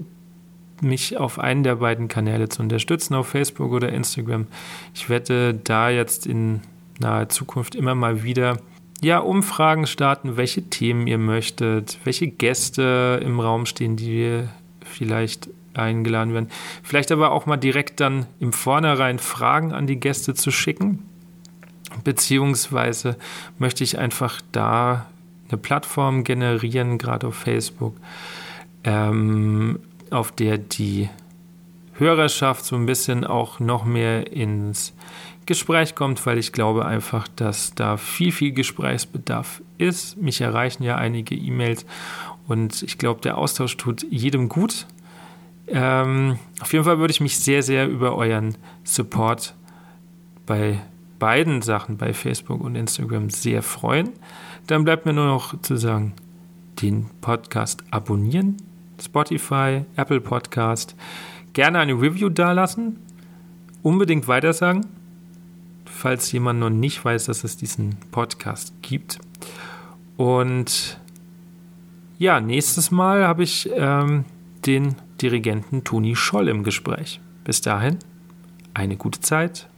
mich auf einen der beiden Kanäle zu unterstützen, auf Facebook oder Instagram. Ich werde da jetzt in naher Zukunft immer mal wieder ja, Umfragen starten, welche Themen ihr möchtet, welche Gäste im Raum stehen, die wir vielleicht eingeladen werden. Vielleicht aber auch mal direkt dann im Vornherein Fragen an die Gäste zu schicken. Beziehungsweise möchte ich einfach da eine Plattform generieren, gerade auf Facebook, ähm, auf der die Hörerschaft so ein bisschen auch noch mehr ins Gespräch kommt, weil ich glaube einfach, dass da viel, viel Gesprächsbedarf ist. Mich erreichen ja einige E-Mails und ich glaube, der Austausch tut jedem gut. Ähm, auf jeden Fall würde ich mich sehr, sehr über euren Support bei beiden Sachen, bei Facebook und Instagram, sehr freuen. Dann bleibt mir nur noch zu sagen, den Podcast abonnieren, Spotify, Apple Podcast. Gerne eine Review dalassen. Unbedingt weitersagen, falls jemand noch nicht weiß, dass es diesen Podcast gibt. Und ja, nächstes Mal habe ich ähm, den Dirigenten Toni Scholl im Gespräch. Bis dahin, eine gute Zeit